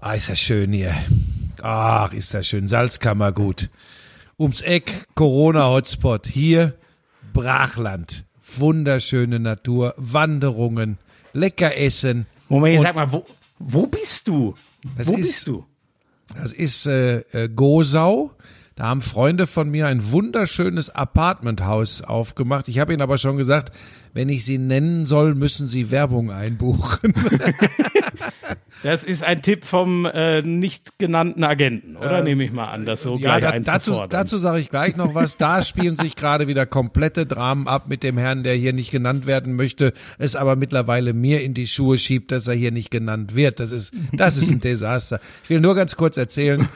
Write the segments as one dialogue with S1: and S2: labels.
S1: Ah, ist das schön hier. Ach, ist das schön. Salzkammer gut. Ums Eck, Corona-Hotspot. Hier, Brachland. Wunderschöne Natur, Wanderungen, lecker essen.
S2: Moment,
S1: Und
S2: sag mal, wo, wo bist du? Wo
S1: ist-
S2: bist du?
S1: Das ist äh, äh, Gosau. Da haben Freunde von mir ein wunderschönes Apartmenthaus aufgemacht. Ich habe ihnen aber schon gesagt, wenn ich sie nennen soll, müssen sie Werbung einbuchen.
S2: Das ist ein Tipp vom äh, nicht genannten Agenten, oder? Nehme ich mal an, das so gleich
S1: da, dazu, dazu sage ich gleich noch was. Da spielen sich gerade wieder komplette Dramen ab mit dem Herrn, der hier nicht genannt werden möchte, es aber mittlerweile mir in die Schuhe schiebt, dass er hier nicht genannt wird. Das ist, das ist ein Desaster. Ich will nur ganz kurz erzählen,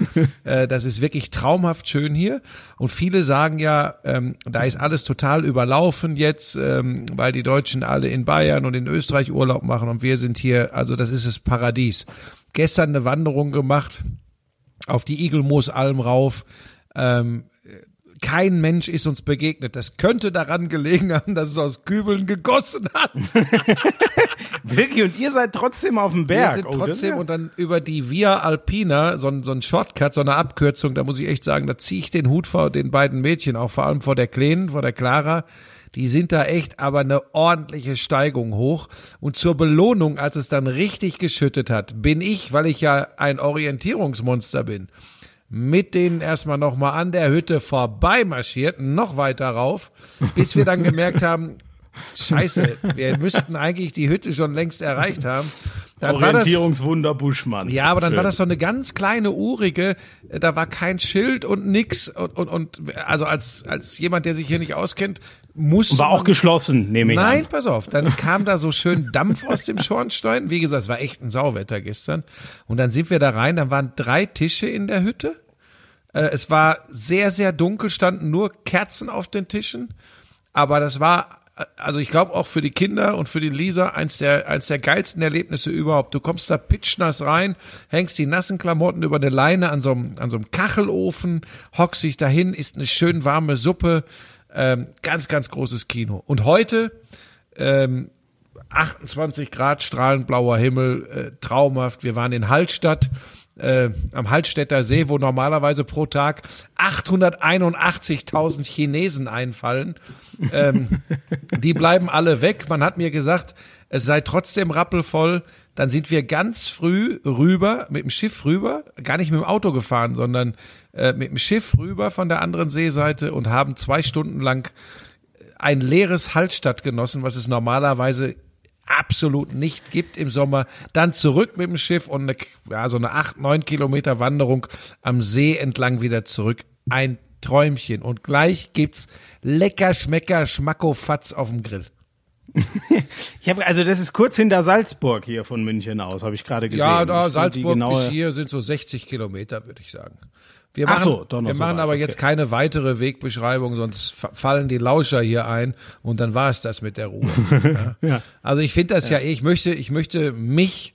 S1: äh, das ist wirklich traumhaft schön hier. Und viele sagen ja, ähm, da ist alles total überlaufen jetzt, ähm, weil die Deutschen alle in Bayern und in Österreich Urlaub machen und wir sind hier, also das ist das Paradies. Gestern eine Wanderung gemacht auf die Igelmoosalm rauf. Ähm, kein Mensch ist uns begegnet. Das könnte daran gelegen haben, dass es aus Kübeln gegossen hat.
S2: Wirklich, und ihr seid trotzdem auf dem Berg.
S1: Wir sind
S2: Oh,
S1: trotzdem und dann über die Via Alpina, so ein, so ein Shortcut, so eine Abkürzung, da muss ich echt sagen, da ziehe ich den Hut vor den beiden Mädchen, auch vor allem vor der Kleinen, vor der Clara. Die sind da echt aber eine ordentliche Steigung hoch. Und zur Belohnung, als es dann richtig geschüttet hat, bin ich, weil ich ja ein Orientierungsmonster bin, mit denen erstmal nochmal an der Hütte vorbei marschiert, noch weiter rauf, bis wir dann gemerkt haben, Scheiße, wir müssten eigentlich die Hütte schon längst erreicht haben. Dann das,
S2: Orientierungswunder Buschmann.
S1: ja, aber dann war das so eine ganz kleine urige, äh, da war kein Schild und nix und, und, und also als, als jemand, der sich hier nicht auskennt, muss
S2: War auch geschlossen, nehme ich
S1: Nein,
S2: an.
S1: pass auf, dann kam da so schön Dampf aus dem Schornstein. Wie gesagt, es war echt ein Sauwetter gestern. Und dann sind wir da rein, dann waren drei Tische in der Hütte. Äh, Es war sehr, sehr dunkel, standen nur Kerzen auf den Tischen. Aber das war, äh, also ich glaube auch für die Kinder und für die Lisa eins der, eins der geilsten Erlebnisse überhaupt. Du kommst da pitschnass rein, hängst die nassen Klamotten über eine Leine an so einem, an so einem Kachelofen, hockst dich dahin, isst eine schön warme Suppe. Ähm, ganz, ganz großes Kino. Und heute, ähm, 28 Grad, strahlend blauer Himmel, äh, traumhaft. Wir waren in Hallstatt, äh, am Hallstätter See, wo normalerweise pro Tag 881.000 Chinesen einfallen. Ähm, die bleiben alle weg. Man hat mir gesagt, es sei trotzdem rappelvoll. Dann sind wir ganz früh rüber, mit dem Schiff rüber, gar nicht mit dem Auto gefahren, sondern äh, mit dem Schiff rüber von der anderen Seeseite und haben zwei Stunden lang ein leeres Hallstatt genossen, was es normalerweise absolut nicht gibt im Sommer. Dann zurück mit dem Schiff und eine, ja, so eine acht, neun Kilometer Wanderung am See entlang wieder zurück. Ein Träumchen. Und gleich gibt's lecker, schmecker, schmackofatz auf dem Grill.
S2: Ich habe also das ist kurz hinter Salzburg hier von München aus, habe ich gerade gesehen.
S1: Ja, da Salzburg
S2: genaue-
S1: bis hier sind so 60 Kilometer, würde ich sagen. Wir
S2: Ach
S1: machen,
S2: so,
S1: wir machen aber
S2: okay.
S1: jetzt keine weitere Wegbeschreibung, sonst fa- fallen die Lauscher hier ein und dann war es das mit der Ruhe. ja.
S2: Ja.
S1: Also ich finde das ja. eh, ich möchte, ich möchte mich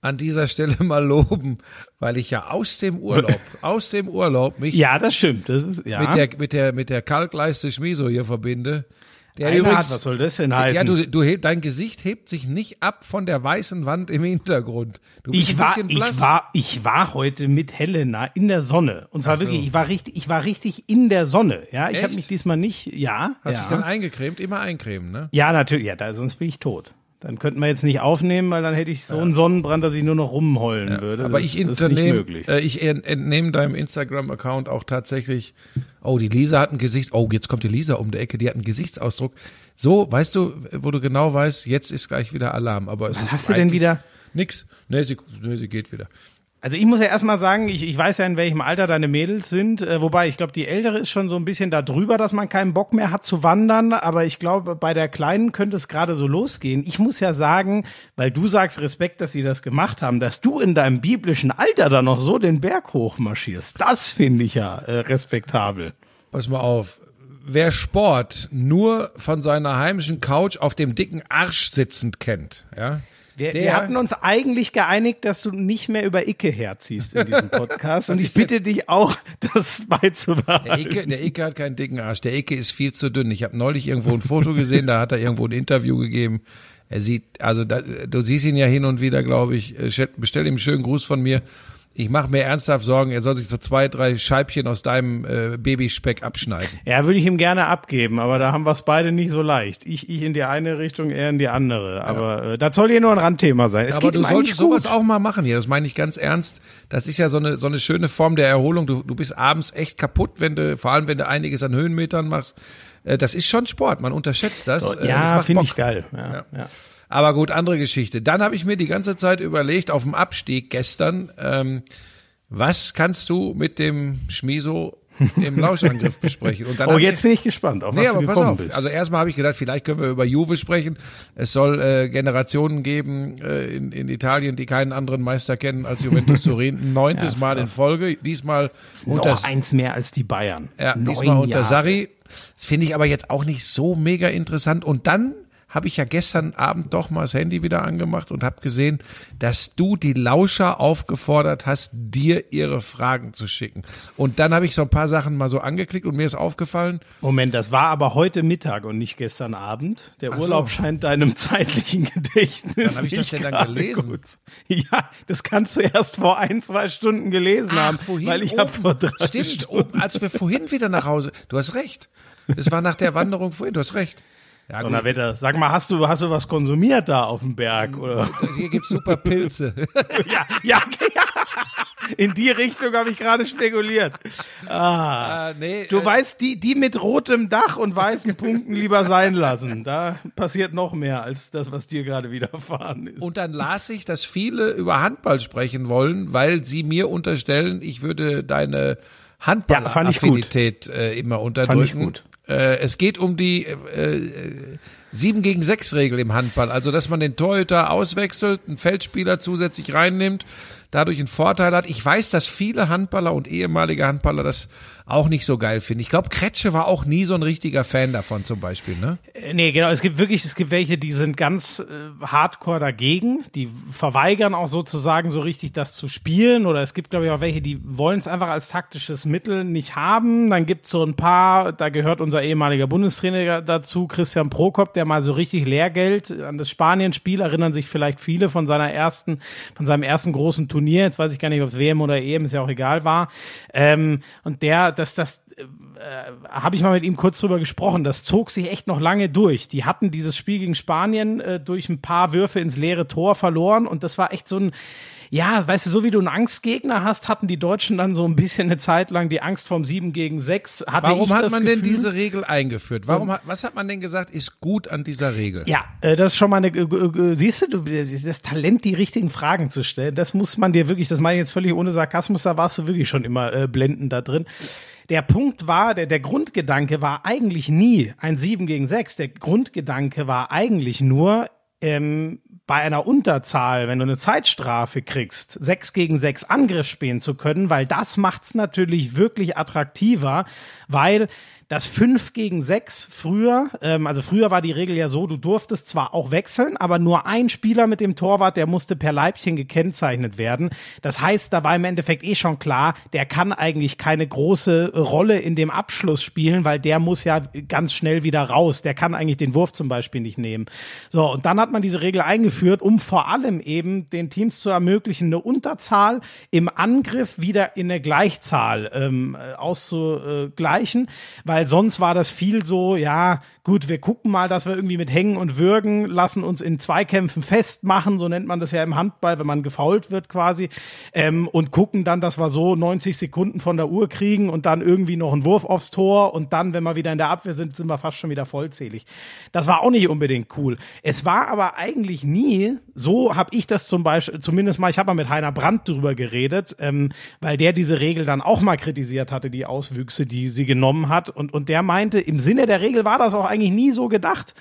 S1: an dieser Stelle mal loben, weil ich ja aus dem Urlaub, aus dem Urlaub mich
S2: Ja, das stimmt. Das ist, ja.
S1: mit der mit der mit der Kalkleiste Schmiso hier verbinde. Der
S2: Einer
S1: übrigens,
S2: hat, was soll das denn heißen?
S1: Ja, du, du heb, dein Gesicht hebt sich nicht ab von der weißen Wand im Hintergrund. Du bist
S2: ich
S1: ein
S2: war,
S1: bisschen
S2: ich
S1: blass.
S2: war, ich war heute mit Helena in der Sonne. Und zwar
S1: so.
S2: wirklich, ich war richtig, ich war richtig in der Sonne. Ja, ich habe mich diesmal nicht, ja.
S1: Hast
S2: ja.
S1: dich dann eingecremt? Immer eincremen, ne?
S2: Ja, natürlich, ja, da, sonst bin ich tot. Dann könnten wir jetzt nicht aufnehmen, weil dann hätte ich so einen Sonnenbrand, dass ich nur noch rumheulen würde.
S1: Aber
S2: das,
S1: ich entnehme, äh, ich ent- entnehme deinem Instagram-Account auch tatsächlich, oh, die Lisa hat ein Gesicht, oh, jetzt kommt die Lisa um die Ecke, die hat einen Gesichtsausdruck. So, weißt du, wo du genau weißt, jetzt ist gleich wieder Alarm. Aber es
S2: Was hast du denn wieder?
S1: Nix. Nee, sie, nee, sie geht wieder.
S2: Also ich muss ja erstmal sagen, ich, ich weiß ja, in welchem Alter deine Mädels sind, äh, wobei ich glaube, die ältere ist schon so ein bisschen da drüber, dass man keinen Bock mehr hat zu wandern, aber ich glaube, bei der Kleinen könnte es gerade so losgehen. Ich muss ja sagen, weil du sagst Respekt, dass sie das gemacht haben, dass du in deinem biblischen Alter da noch so den Berg hochmarschierst, das finde ich ja äh, respektabel.
S1: Pass mal auf. Wer Sport nur von seiner heimischen Couch auf dem dicken Arsch sitzend kennt, ja,
S2: Wir,
S1: der,
S2: wir hatten uns eigentlich geeinigt, dass du nicht mehr über Icke herziehst in diesem Podcast und ich bitte dich auch, das
S1: Der
S2: beizubehalten.
S1: Icke, der Icke hat keinen dicken Arsch. Der Icke ist viel zu dünn. Ich habe neulich irgendwo ein Foto gesehen, da hat er irgendwo ein Interview gegeben. Er sieht, also da, du siehst ihn ja hin und wieder, glaube ich. Äh, bestell ihm einen schönen Gruß von mir. Ich mache mir ernsthaft Sorgen, er soll sich so zwei, drei Scheibchen aus deinem äh, Babyspeck abschneiden.
S2: Ja, würde ich ihm gerne abgeben, aber da haben wir es beide nicht so leicht. Ich, ich in die eine Richtung, er in die andere. Aber ja. äh, das soll hier nur ein Randthema sein. Es
S1: aber du solltest sowas auch mal machen hier. Das meine ich ganz ernst. Das ist ja so eine, so eine schöne Form der Erholung. Du, du bist abends echt kaputt, wenn du, vor allem wenn du einiges an Höhenmetern machst. Äh, das ist schon Sport, man unterschätzt das.
S2: Äh, ja, finde ich geil. Ja, ja.
S1: ja. Aber gut, andere Geschichte. Dann habe ich mir die ganze Zeit überlegt, auf dem Abstieg gestern, ähm, was kannst du mit dem Schmiso im Lauschangriff besprechen.
S2: Oh, jetzt ich, bin ich gespannt, auf was nee, aber du pass auf.
S1: Bist. Also erstmal habe ich gedacht, vielleicht können wir über Juve sprechen. Es soll äh, Generationen geben äh, in, in Italien, die keinen anderen Meister kennen als Juventus Turin. Neuntes ja, Mal krass. in Folge. Diesmal
S2: unter noch eins mehr als die Bayern.
S1: Ja, Neun diesmal unter Jahre. Sarri. Das finde ich aber jetzt auch nicht so mega interessant. Und dann habe ich ja gestern Abend doch mal das Handy wieder angemacht und habe gesehen, dass du die Lauscher aufgefordert hast, dir ihre Fragen zu schicken. Und dann habe ich so ein paar Sachen mal so angeklickt und mir ist aufgefallen.
S2: Moment, das war aber heute Mittag und nicht gestern Abend. Der Ach Urlaub so. scheint deinem zeitlichen Gedächtnis. Wann
S1: habe ich das denn dann gelesen? Gut.
S2: Ja, das kannst du erst vor ein, zwei Stunden gelesen Ach, haben, vorhin weil ich habe vor drei
S1: Stimmt, Stunden. Als wir vorhin wieder nach Hause. Du hast recht. Es war nach der Wanderung vorhin. Du hast recht.
S2: Ja, Donnerwetter. Sag mal, hast du, hast du was konsumiert da auf dem Berg? Oder?
S1: Hier gibt's super Pilze.
S2: ja, ja, ja. In die Richtung habe ich gerade spekuliert. Ah, uh, nee, du äh, weißt, die, die mit rotem Dach und weißen Punkten lieber sein lassen. Da passiert noch mehr als das, was dir gerade widerfahren ist.
S1: Und dann las ich, dass viele über Handball sprechen wollen, weil sie mir unterstellen, ich würde deine Handball-Affinität ja, äh, immer unterdrücken. Fand ich gut. Äh, es geht um die äh, äh, 7 gegen 6 Regel im Handball. Also, dass man den Torhüter auswechselt, einen Feldspieler zusätzlich reinnimmt dadurch einen Vorteil hat. Ich weiß, dass viele Handballer und ehemalige Handballer das auch nicht so geil finden. Ich glaube, Kretsche war auch nie so ein richtiger Fan davon zum Beispiel, ne?
S2: Äh, nee, genau. Es gibt wirklich, es gibt welche, die sind ganz äh, hardcore dagegen. Die verweigern auch sozusagen so richtig das zu spielen. Oder es gibt, glaube ich, auch welche, die wollen es einfach als taktisches Mittel nicht haben. Dann gibt es so ein paar, da gehört unser ehemaliger Bundestrainer dazu, Christian Prokop, der mal so richtig Lehrgeld an das Spanien-Spiel erinnern sich vielleicht viele von seiner ersten, von seinem ersten großen Turnier Turnier, jetzt weiß ich gar nicht, ob es WM oder EM, ist ja auch egal, war. Ähm, und der, das, das äh, habe ich mal mit ihm kurz drüber gesprochen. Das zog sich echt noch lange durch. Die hatten dieses Spiel gegen Spanien äh, durch ein paar Würfe ins leere Tor verloren und das war echt so ein ja, weißt du, so wie du einen Angstgegner hast, hatten die Deutschen dann so ein bisschen eine Zeit lang die Angst vom 7 gegen 6.
S1: Hatte Warum hat man Gefühl, denn diese Regel eingeführt? Warum hat, was hat man denn gesagt, ist gut an dieser Regel?
S2: Ja, äh, das ist schon mal eine, äh, äh, siehst du, das Talent, die richtigen Fragen zu stellen, das muss man dir wirklich, das meine ich jetzt völlig ohne Sarkasmus, da warst du wirklich schon immer blendend da drin. Der Punkt war, der, der Grundgedanke war eigentlich nie ein 7 gegen 6. Der Grundgedanke war eigentlich nur, ähm, bei einer Unterzahl, wenn du eine Zeitstrafe kriegst, sechs gegen sechs Angriff spielen zu können, weil das macht's natürlich wirklich attraktiver, weil das 5 gegen 6 früher, ähm, also früher war die Regel ja so, du durftest zwar auch wechseln, aber nur ein Spieler mit dem Torwart, der musste per Leibchen gekennzeichnet werden. Das heißt, da war im Endeffekt eh schon klar, der kann eigentlich keine große Rolle in dem Abschluss spielen, weil der muss ja ganz schnell wieder raus. Der kann eigentlich den Wurf zum Beispiel nicht nehmen. So, und dann hat man diese Regel eingeführt, um vor allem eben den Teams zu ermöglichen, eine Unterzahl im Angriff wieder in eine Gleichzahl ähm, auszugleichen, weil weil sonst war das viel so, ja, gut, wir gucken mal, dass wir irgendwie mit Hängen und Würgen lassen uns in Zweikämpfen festmachen, so nennt man das ja im Handball, wenn man gefault wird quasi, ähm, und gucken dann, dass wir so 90 Sekunden von der Uhr kriegen und dann irgendwie noch einen Wurf aufs Tor und dann, wenn wir wieder in der Abwehr sind, sind wir fast schon wieder vollzählig. Das war auch nicht unbedingt cool. Es war aber eigentlich nie, so habe ich das zum Beispiel, zumindest mal, ich habe mal mit Heiner Brandt drüber geredet, ähm, weil der diese Regel dann auch mal kritisiert hatte, die Auswüchse, die sie genommen hat und und, der meinte, im Sinne der Regel war das auch eigentlich nie so gedacht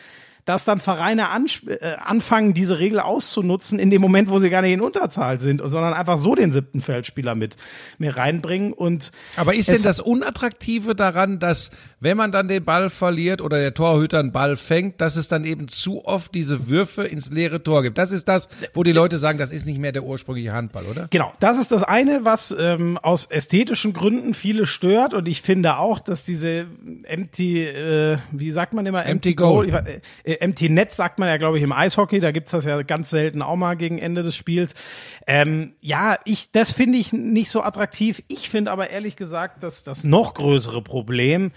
S2: dass dann Vereine äh, anfangen, diese Regel auszunutzen in dem Moment, wo sie gar nicht in Unterzahl sind, sondern einfach so den siebten Feldspieler mit mir reinbringen. Und
S1: Aber ist denn das Unattraktive daran, dass wenn man dann den Ball verliert oder der Torhüter einen Ball fängt, dass es dann eben zu oft diese Würfe ins leere Tor gibt? Das ist das, wo die Leute sagen, das ist nicht mehr der ursprüngliche Handball, oder?
S2: Genau, das ist das eine, was ähm, aus ästhetischen Gründen viele stört. Und ich finde auch, dass diese empty, äh, wie sagt man immer,
S1: empty, empty goal, goal.
S2: Ich, Äh, Empty Net sagt man ja, glaube ich, im Eishockey. Da gibt's das ja ganz selten auch mal gegen Ende des Spiels. Ähm, ja, ich, das finde ich nicht so attraktiv. Ich finde aber ehrlich gesagt, dass das noch größere Problem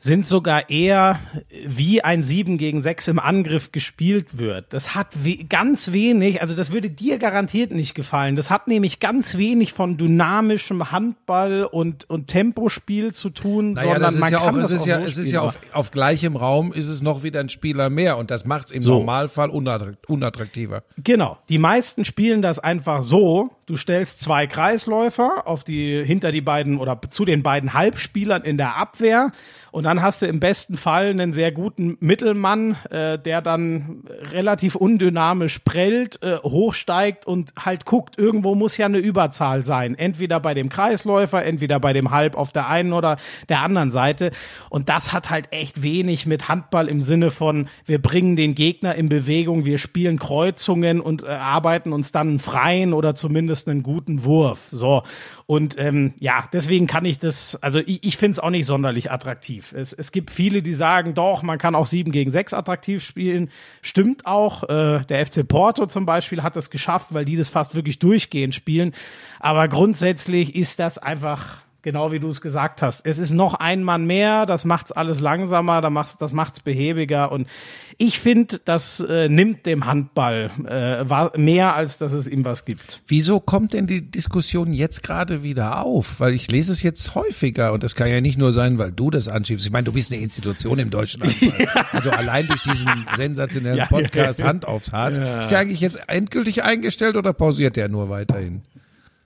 S2: sind sogar eher wie ein 7 gegen 6 im Angriff gespielt wird. Das hat we ganz wenig, also das würde dir garantiert nicht gefallen. Das hat nämlich ganz wenig von dynamischem Handball und, und Tempospiel zu tun, naja, sondern man
S1: ja
S2: kann
S1: auch,
S2: das
S1: es ist
S2: auch
S1: ja,
S2: so
S1: es ist ja auf, auf gleichem Raum ist es noch wieder ein Spieler mehr und das macht es im
S2: So.
S1: Normalfall unattrakt- unattraktiver.
S2: Genau. Die meisten spielen das einfach so. Du stellst zwei Kreisläufer auf die, hinter die beiden oder zu den beiden Halbspielern in der Abwehr. Und dann hast du im besten Fall einen sehr guten Mittelmann, äh, der dann relativ undynamisch prellt, äh, hochsteigt und halt guckt, irgendwo muss ja eine Überzahl sein. Entweder bei dem Kreisläufer, entweder bei dem Halb auf der einen oder der anderen Seite. Und das hat halt echt wenig mit Handball im Sinne von, wir bringen den Gegner in Bewegung, wir spielen Kreuzungen und äh, arbeiten uns dann einen freien oder zumindest einen guten Wurf. So. Und ähm, ja, deswegen kann ich das, also ich, ich finde es auch nicht sonderlich attraktiv. Es, es gibt viele, die sagen, doch, man kann auch 7 gegen 6 attraktiv spielen. Stimmt auch. Äh, der FC Porto zum Beispiel hat es geschafft, weil die das fast wirklich durchgehend spielen. Aber grundsätzlich ist das einfach genau wie du es gesagt hast. Es ist noch ein Mann mehr, das macht's alles langsamer, das macht's, das macht's behäbiger und ich finde, das äh, nimmt dem Handball äh, mehr, als dass es ihm was gibt.
S1: Wieso kommt denn die Diskussion jetzt gerade wieder auf? Weil ich lese es jetzt häufiger und das kann ja nicht nur sein, weil du das anschiebst. Ich meine, du bist eine Institution im deutschen Handball. Also allein durch diesen sensationellen
S2: Ja,
S1: Podcast
S2: ja, ja.
S1: Hand aufs Harz. Ist der eigentlich jetzt endgültig eingestellt oder pausiert der nur weiterhin?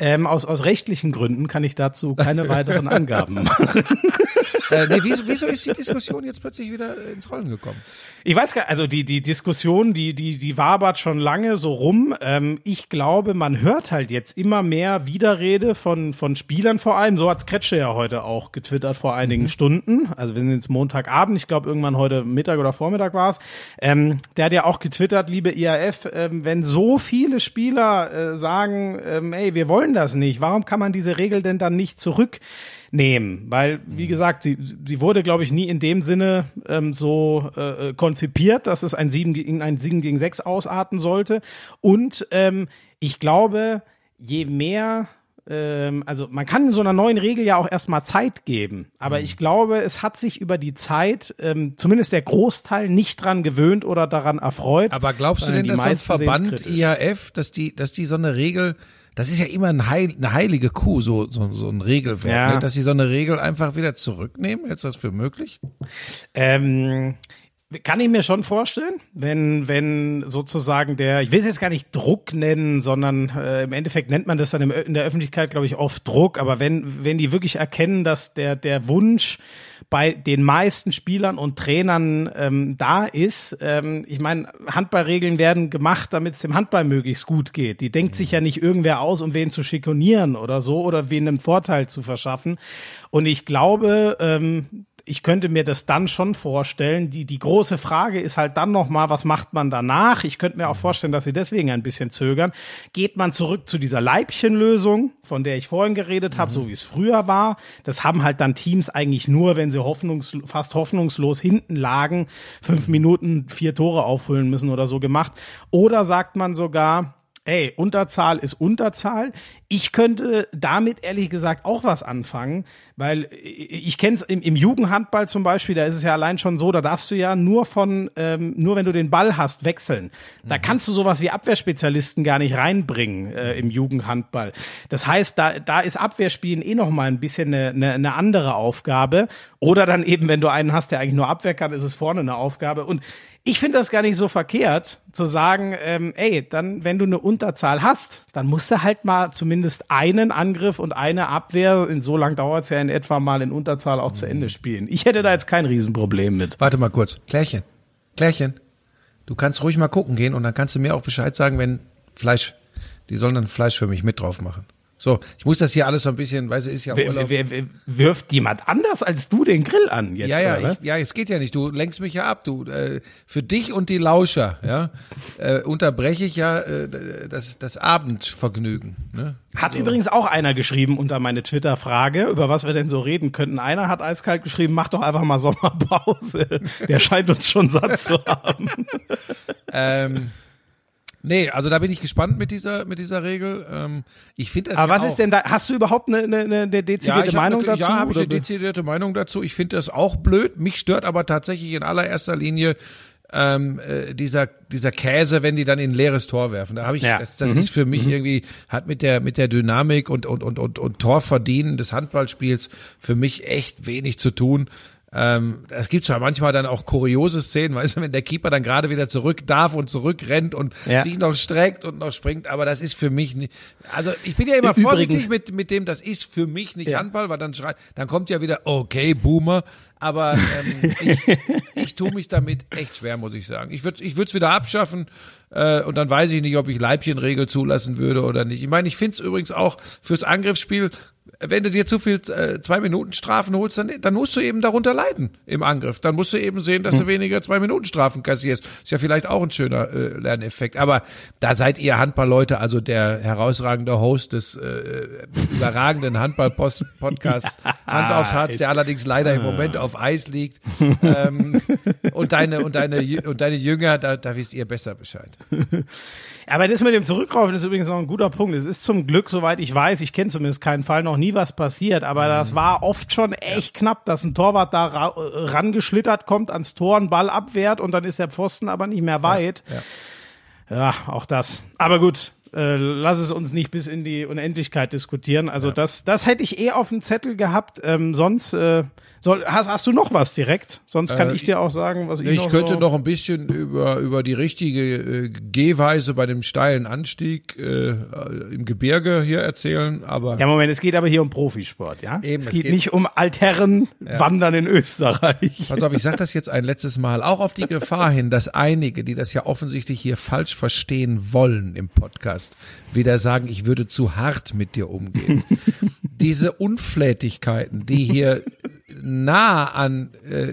S2: Ähm, aus, aus rechtlichen Gründen kann ich dazu keine weiteren Angaben machen.
S1: Äh, nee, wieso, wieso ist die Diskussion jetzt plötzlich wieder ins Rollen gekommen?
S2: Ich weiß gar also die, die Diskussion, die, die, die wabert schon lange so rum. Ähm, ich glaube, man hört halt jetzt immer mehr Widerrede von, von Spielern vor allem. So hat's Kretsche ja heute auch getwittert vor einigen Stunden. Also wir sind jetzt Montagabend, ich glaube irgendwann heute Mittag oder Vormittag war's. Ähm, der hat ja auch getwittert, liebe IAF, ähm, wenn so viele Spieler äh, sagen, ähm, ey, wir wollen das nicht, warum kann man diese Regel denn dann nicht zurück? Nehmen, weil wie gesagt, sie, sie wurde, glaube ich, nie in dem Sinne ähm, so äh, konzipiert, dass es ein 7 gegen ein 7 gegen 6 ausarten sollte. Und ähm, ich glaube, je mehr ähm, also man kann so einer neuen Regel ja auch erstmal Zeit geben, aber ich glaube, es hat sich über die Zeit ähm, zumindest der Großteil nicht dran gewöhnt oder daran erfreut.
S1: Aber glaubst du denn,
S2: die
S1: dass so ein Verband. IAF, dass die, dass die so eine Regel, das ist ja immer ein heil, eine heilige Kuh, so, so, so ein Regelwerk,
S2: Ja.
S1: ne? dass sie so eine Regel einfach wieder zurücknehmen? Hältst du das für möglich?
S2: Ähm, kann ich mir schon vorstellen, wenn, wenn sozusagen der, ich will es jetzt gar nicht Druck nennen, sondern äh, im Endeffekt nennt man das dann in der Öffentlichkeit, glaube ich, oft Druck, aber wenn, wenn die wirklich erkennen, dass der, der Wunsch bei den meisten Spielern und Trainern ähm, da ist, ähm, ich meine, Handballregeln werden gemacht, damit es dem Handball möglichst gut geht. Die denkt sich ja nicht irgendwer aus, um wen zu schikonieren oder so oder wen einen Vorteil zu verschaffen. Und ich glaube, ähm, ich könnte mir das dann schon vorstellen. Die, die große Frage ist halt dann nochmal, was macht man danach? Ich könnte mir auch vorstellen, dass sie deswegen ein bisschen zögern. Geht man zurück zu dieser Leibchenlösung, von der ich vorhin geredet habe, so wie es früher war? Das haben halt dann Teams eigentlich nur, wenn sie hoffnungs fast hoffnungslos hinten lagen, fünf Minuten vier Tore auffüllen müssen oder so gemacht. Oder sagt man sogar, Ey, Unterzahl ist Unterzahl. Ich könnte damit ehrlich gesagt auch was anfangen, weil ich kenne es im, im Jugendhandball zum Beispiel, da ist es ja allein schon so, da darfst du ja nur von, ähm, nur wenn du den Ball hast, wechseln. Da kannst du sowas wie Abwehrspezialisten gar nicht reinbringen äh, im Jugendhandball. Das heißt, da, da ist Abwehrspielen eh noch mal ein bisschen eine, eine, eine andere Aufgabe. Oder dann eben, wenn du einen hast, der eigentlich nur Abwehr kann, ist es vorne eine Aufgabe. Und ich finde das gar nicht so verkehrt, zu sagen, ähm, ey, dann, wenn du eine Unterzahl hast, dann musst du halt mal zumindest einen Angriff und eine Abwehr, in so lang dauert es ja in etwa mal in Unterzahl auch zu Ende spielen. Ich hätte da jetzt kein Riesenproblem mit.
S1: Warte mal kurz. Klärchen. Klärchen. Du kannst ruhig mal gucken gehen und dann kannst du mir auch Bescheid sagen, wenn Fleisch, die sollen dann Fleisch für mich mit drauf machen. So, ich muss das hier alles so ein bisschen, weißt du, ist ja
S2: Urlaub. Wer, wer, wirft jemand anders als du den Grill an jetzt?
S1: Ja, ja, ich, ja, es geht ja nicht. Du lenkst mich ja ab. Du, äh, für dich und die Lauscher, ja, äh, unterbreche ich ja äh, das, das Abendvergnügen. Ne?
S2: Hat also. übrigens auch einer geschrieben unter meine Twitter-Frage, über was wir denn so reden könnten. Einer hat eiskalt geschrieben, mach doch einfach mal Sommerpause. Der scheint uns schon satt zu haben.
S1: ähm, Nee, also da bin ich gespannt mit dieser mit dieser Regel. Ähm, ich finde das.
S2: Aber
S1: ja
S2: was ist denn da? Hast du überhaupt eine, eine, eine dezidierte ja, Meinung
S1: eine,
S2: dazu?
S1: Ja, habe ich eine dezidierte Meinung dazu. Ich finde das auch blöd. Mich stört aber tatsächlich in allererster Linie ähm, äh, dieser dieser Käse, wenn die dann in ein leeres Tor werfen. Da habe ich, ja. das, das mhm. ist für mich mhm. irgendwie hat mit der mit der Dynamik und und und und und Torverdienen des Handballspiels für mich echt wenig zu tun. Ähm, es gibt zwar manchmal dann auch kuriose Szenen, weißt du, wenn der Keeper dann gerade wieder zurück darf und zurückrennt und ja. sich noch streckt und noch springt, aber das ist für mich nicht, also ich bin ja immer Übrigens, vorsichtig mit, mit dem, das ist für mich nicht ja. Handball, weil dann schreit, dann kommt ja wieder, okay, Boomer, aber ähm, ich, ich tue mich damit echt schwer, muss ich sagen. Ich würde ich würde es wieder abschaffen äh, und dann weiß ich nicht, ob ich Leibchenregel zulassen würde oder nicht. Ich meine, ich finde es übrigens auch fürs Angriffsspiel wenn du dir zu viel äh, zwei Minuten Strafen holst, dann, dann musst du eben darunter leiden im Angriff. Dann musst du eben sehen, dass du hm. weniger zwei Minuten Strafen kassierst. Ist ja vielleicht auch ein schöner äh, Lerneffekt. Aber da seid ihr Handballleute, also der herausragende Host des äh, überragenden Handball-Podcasts Hand aufs Herz, der allerdings leider im Moment auf Eis liegt. ähm, und deine und deine und deine Jünger, da, da wisst ihr besser Bescheid.
S2: Aber das mit dem Zurückraufen ist übrigens noch ein guter Punkt. Es ist zum Glück, soweit ich weiß, ich kenne zumindest keinen Fall, noch nie was passiert. Aber das mhm. war oft schon echt knapp, dass ein Torwart da ra rangeschlittert kommt ans Tor, einen Ball abwehrt und dann ist der Pfosten aber nicht mehr weit. Ja, ja. ja auch das. Aber gut, äh, lass es uns nicht bis in die Unendlichkeit diskutieren. Also ja. das, das hätte ich eh auf dem Zettel gehabt. Ähm, sonst äh, soll, hast, hast du noch was direkt? Sonst kann äh, ich dir auch sagen, was ich,
S1: ich
S2: noch
S1: könnte
S2: so
S1: noch ein bisschen über über die richtige äh, Gehweise bei dem steilen Anstieg äh, im Gebirge hier erzählen. Aber
S2: ja, Moment, es geht aber hier um Profisport, ja? Eben, es, geht, geht nicht um Altherren ja. Wandern in Österreich.
S1: Pass auf, ich sage das jetzt ein letztes Mal, auch auf die Gefahr hin, dass einige, die das ja offensichtlich hier falsch verstehen wollen im Podcast, wieder sagen, ich würde zu hart mit dir umgehen. Diese Unflätigkeiten, die hier nah an äh,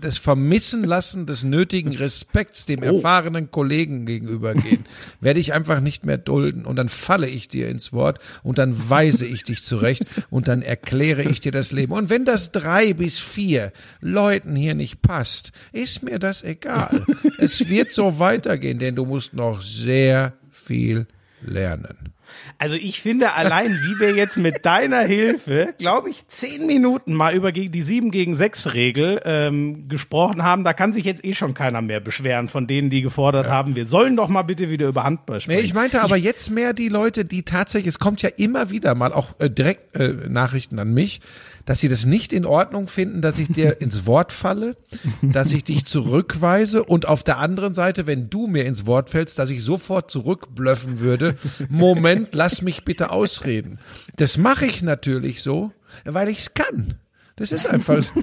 S1: das Vermissen lassen des nötigen Respekts dem oh. erfahrenen Kollegen gegenübergehen, werde ich einfach nicht mehr dulden und dann falle ich dir ins Wort und dann weise ich dich zurecht und dann erkläre ich dir das Leben. Und wenn das drei bis vier Leuten hier nicht passt, ist mir das egal. Es wird so weitergehen, denn du musst noch sehr viel lernen.
S2: Also ich finde allein, wie wir jetzt mit deiner Hilfe, glaube ich, zehn Minuten mal über die sieben gegen sechs Regel ähm, gesprochen haben, da kann sich jetzt eh schon keiner mehr beschweren von denen, die gefordert ja. haben, wir sollen doch mal bitte wieder über Handball sprechen.
S1: Nee, ich meinte aber ich, jetzt mehr die Leute, die tatsächlich, es kommt ja immer wieder mal auch äh, direkt äh, Nachrichten an mich, dass sie das nicht in Ordnung finden, dass ich dir ins Wort falle, dass ich dich zurückweise und auf der anderen Seite, wenn du mir ins Wort fällst, dass ich sofort zurückblöffen würde. Moment, lass mich bitte ausreden. Das mache ich natürlich so, weil ich es kann. Das ist einfach so.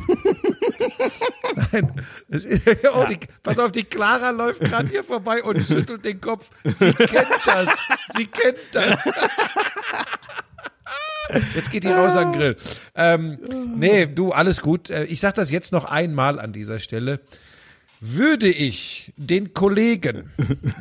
S1: Nein. Ist, oh, die, pass auf, die Clara läuft gerade hier vorbei und schüttelt den Kopf. Sie kennt das. Sie kennt das. Jetzt geht die raus an den Grill. Ähm, nee, du, alles gut. Äh, ich sag das jetzt noch einmal an dieser Stelle. Würde ich den Kollegen,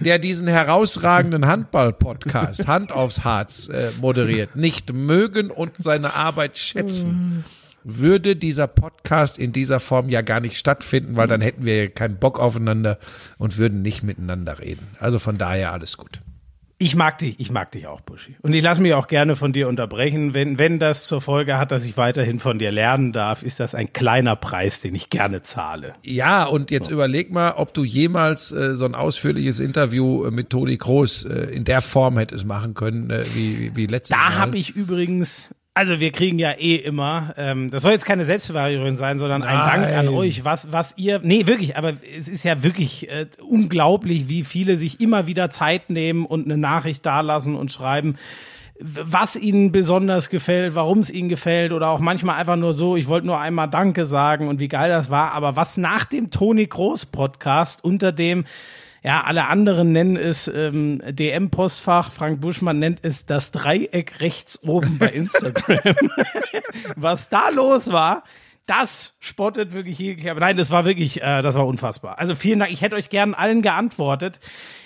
S1: der diesen herausragenden Handball-Podcast Hand aufs Harz äh, moderiert, nicht mögen und seine Arbeit schätzen, würde dieser Podcast in dieser Form ja gar nicht stattfinden, weil dann hätten wir keinen Bock aufeinander und würden nicht miteinander reden. Also von daher alles gut.
S2: Ich mag dich, ich mag dich auch, Buschi. Und ich lasse mich auch gerne von dir unterbrechen. Wenn, wenn das zur Folge hat, dass ich weiterhin von dir lernen darf, ist das ein kleiner Preis, den ich gerne zahle.
S1: Ja, und jetzt so. überleg mal, ob du jemals äh, so ein ausführliches Interview äh, mit Toni Kroos äh, in der Form hättest machen können, äh, wie, wie letztes
S2: da
S1: Mal.
S2: Da habe ich übrigens also wir kriegen ja eh immer, ähm, das soll jetzt keine Selbstverweigerung sein, sondern Nein. ein Dank an euch, was, was ihr, nee, wirklich, aber es ist ja wirklich äh, unglaublich, wie viele sich immer wieder Zeit nehmen und eine Nachricht dalassen und schreiben, was ihnen besonders gefällt, warum es ihnen gefällt oder auch manchmal einfach nur so, ich wollte nur einmal Danke sagen und wie geil das war, aber was nach dem Toni Groß Podcast unter dem Ja, alle anderen nennen es ähm, DM-Postfach. Frank Buschmann nennt es das Dreieck rechts oben bei Instagram. Was da los war, das spottet wirklich hier. Nein, das war wirklich, äh, das war unfassbar. Also vielen Dank. Ich hätte euch gern allen geantwortet.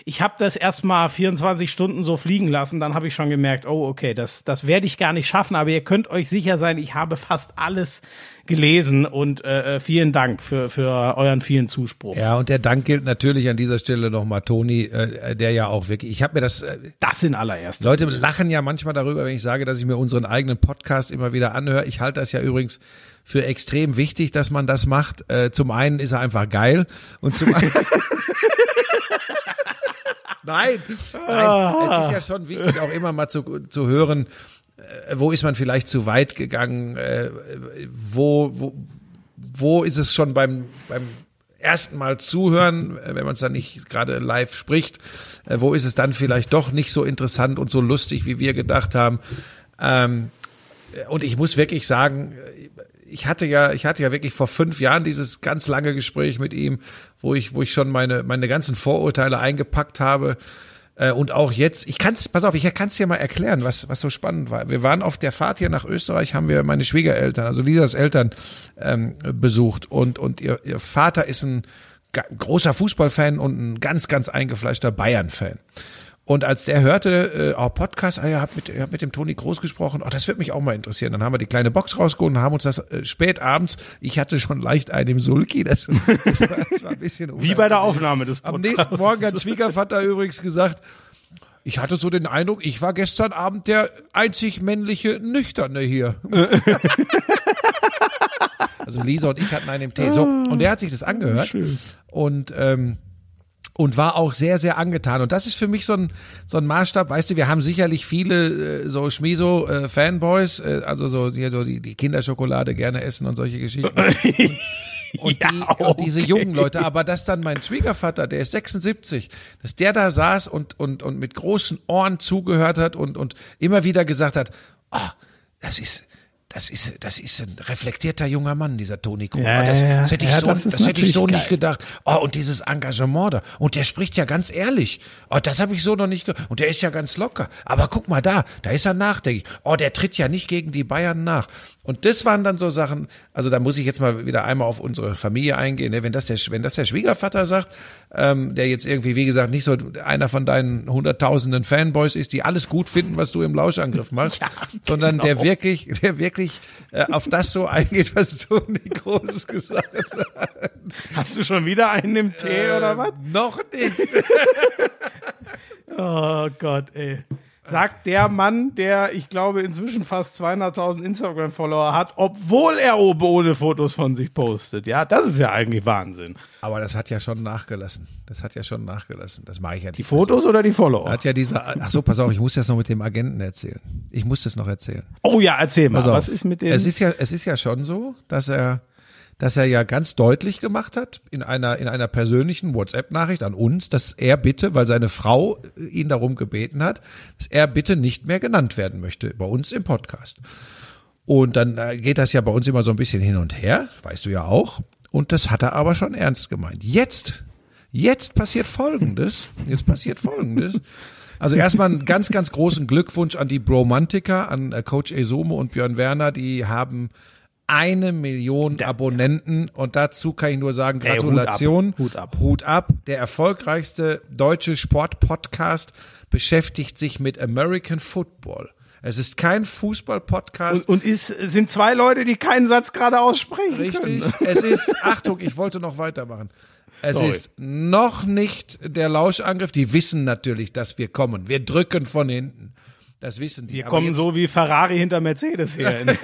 S2: Ich habe das erstmal 24 Stunden so fliegen lassen. Dann habe ich schon gemerkt, oh, okay, das, das werde ich gar nicht schaffen. Aber ihr könnt euch sicher sein, ich habe fast alles gelesen und äh, äh, vielen Dank für, für euren vielen Zuspruch.
S1: Ja, und der Dank gilt natürlich an dieser Stelle nochmal Toni, äh, der ja auch wirklich, ich habe mir das. Äh,
S2: das in allererster.
S1: Leute lachen ja manchmal darüber, wenn ich sage, dass ich mir unseren eigenen Podcast immer wieder anhöre. Ich halte das ja übrigens für extrem wichtig, dass man das macht. Äh, zum einen ist er einfach geil und zum anderen. nein, nein, es ist ja schon wichtig, auch immer mal zu, zu hören, wo ist man vielleicht zu weit gegangen, äh, wo, wo, wo ist es schon beim, beim ersten Mal zuhören, äh, wenn man es dann nicht gerade live spricht, äh, wo ist es dann vielleicht doch nicht so interessant und so lustig, wie wir gedacht haben. Ähm, und ich muss wirklich sagen, ich hatte ja, ich hatte ja wirklich vor fünf Jahren dieses ganz lange Gespräch mit ihm, wo ich, wo ich schon meine, meine ganzen Vorurteile eingepackt habe. Äh, und auch jetzt, ich kann's, pass auf, ich kann's dir mal erklären, was, was so spannend war. Wir waren auf der Fahrt hier nach Österreich, haben wir meine Schwiegereltern, also Lisas Eltern, ähm, besucht. Und, und ihr, ihr Vater ist ein großer Fußballfan und ein ganz, ganz eingefleischter Bayern-Fan. Und als der hörte, äh, oh, Podcast, ah, ja, hab mit, hab mit dem Toni Groß gesprochen, oh, das wird mich auch mal interessieren. Dann haben wir die kleine Box rausgeholt und haben uns das äh, spät abends, ich hatte schon leicht einen im Sulki, das, das, war, das war ein bisschen
S2: Wie bei der Aufnahme des
S1: Podcasts. Am nächsten Morgen hat Schwiegervater übrigens gesagt, ich hatte so den Eindruck, ich war gestern Abend der einzig männliche Nüchterne hier. also Lisa und ich hatten einen im Tee. So, und der hat sich das angehört. Schön. Und ähm, und war auch sehr, sehr angetan. Und das ist für mich so ein, so ein Maßstab. Weißt du, wir haben sicherlich viele äh, so Schmiso-Fanboys, äh, also so, hier so die, die Kinderschokolade gerne essen und solche Geschichten. Und, ja, die, okay. und diese jungen Leute, aber dass dann mein Schwiegervater, der ist 76, dass der da saß und, und, und mit großen Ohren zugehört hat und, und immer wieder gesagt hat, oh, das ist, das ist, das ist ein reflektierter junger Mann, dieser Toni Kroos. Ja, das, das, hätte ich ja, so, das, das hätte ich so geil. nicht gedacht. Oh, und dieses Engagement da. Und der spricht ja ganz ehrlich. Oh, das habe ich so noch nicht gehört. Und der ist ja ganz locker. Aber guck mal da, da ist er nachdenklich. Oh, der tritt ja nicht gegen die Bayern nach. Und das waren dann so Sachen, also da muss ich jetzt mal wieder einmal auf unsere Familie eingehen. Ne? Wenn das der, wenn das der Schwiegervater sagt, ähm, der jetzt irgendwie, wie gesagt, nicht so einer von deinen hunderttausenden Fanboys ist, die alles gut finden, was du im Lauschangriff machst, ja, sondern genau. der wirklich, der wirklich äh, auf das so eingeht, was du nicht Großes gesagt hast.
S2: Hast du schon wieder einen im Tee äh, oder was?
S1: Noch nicht.
S2: oh Gott, ey sagt der Mann, der, ich glaube, inzwischen fast 200.000 Instagram-Follower hat, obwohl er oben ohne Fotos von sich postet. Ja, das ist ja eigentlich Wahnsinn.
S1: Aber das hat ja schon nachgelassen. Das hat ja schon nachgelassen. Das mache ich ja
S2: nicht. Die Fotos so. oder die Follower?
S1: Hat ja dieser, ach so, pass auf, ich muss das noch mit dem Agenten erzählen. Ich muss das noch erzählen.
S2: Oh ja, erzähl mal. Was ist mit dem?
S1: Es ist ja, es ist ja schon so, dass er, dass er ja ganz deutlich gemacht hat in einer, in einer persönlichen WhatsApp-Nachricht an uns, dass er bitte, weil seine Frau ihn darum gebeten hat, dass er bitte nicht mehr genannt werden möchte bei uns im Podcast. Und dann äh, geht das ja bei uns immer so ein bisschen hin und her, weißt du ja auch. Und das hat er aber schon ernst gemeint. Jetzt, jetzt passiert Folgendes. Jetzt passiert Folgendes. Also erstmal einen ganz, ganz großen Glückwunsch an die Bromantiker, an äh, Coach Esomo und Björn Werner. Die haben eine Million ja, Abonnenten und dazu kann ich nur sagen, Gratulation.
S2: Hey, Hut, ab,
S1: Hut ab. Hut ab. Der erfolgreichste deutsche Sportpodcast beschäftigt sich mit American Football. Es ist kein Fußball-Podcast.
S2: Und, und ist, sind zwei Leute, die keinen Satz gerade aussprechen.
S1: Richtig.
S2: Können.
S1: Es ist, Achtung, ich wollte noch weitermachen. Es Sorry. ist noch nicht der Lauschangriff. Die wissen natürlich, dass wir kommen. Wir drücken von hinten. Das wissen die.
S2: Wir kommen jetzt, so wie Ferrari hinter Mercedes her in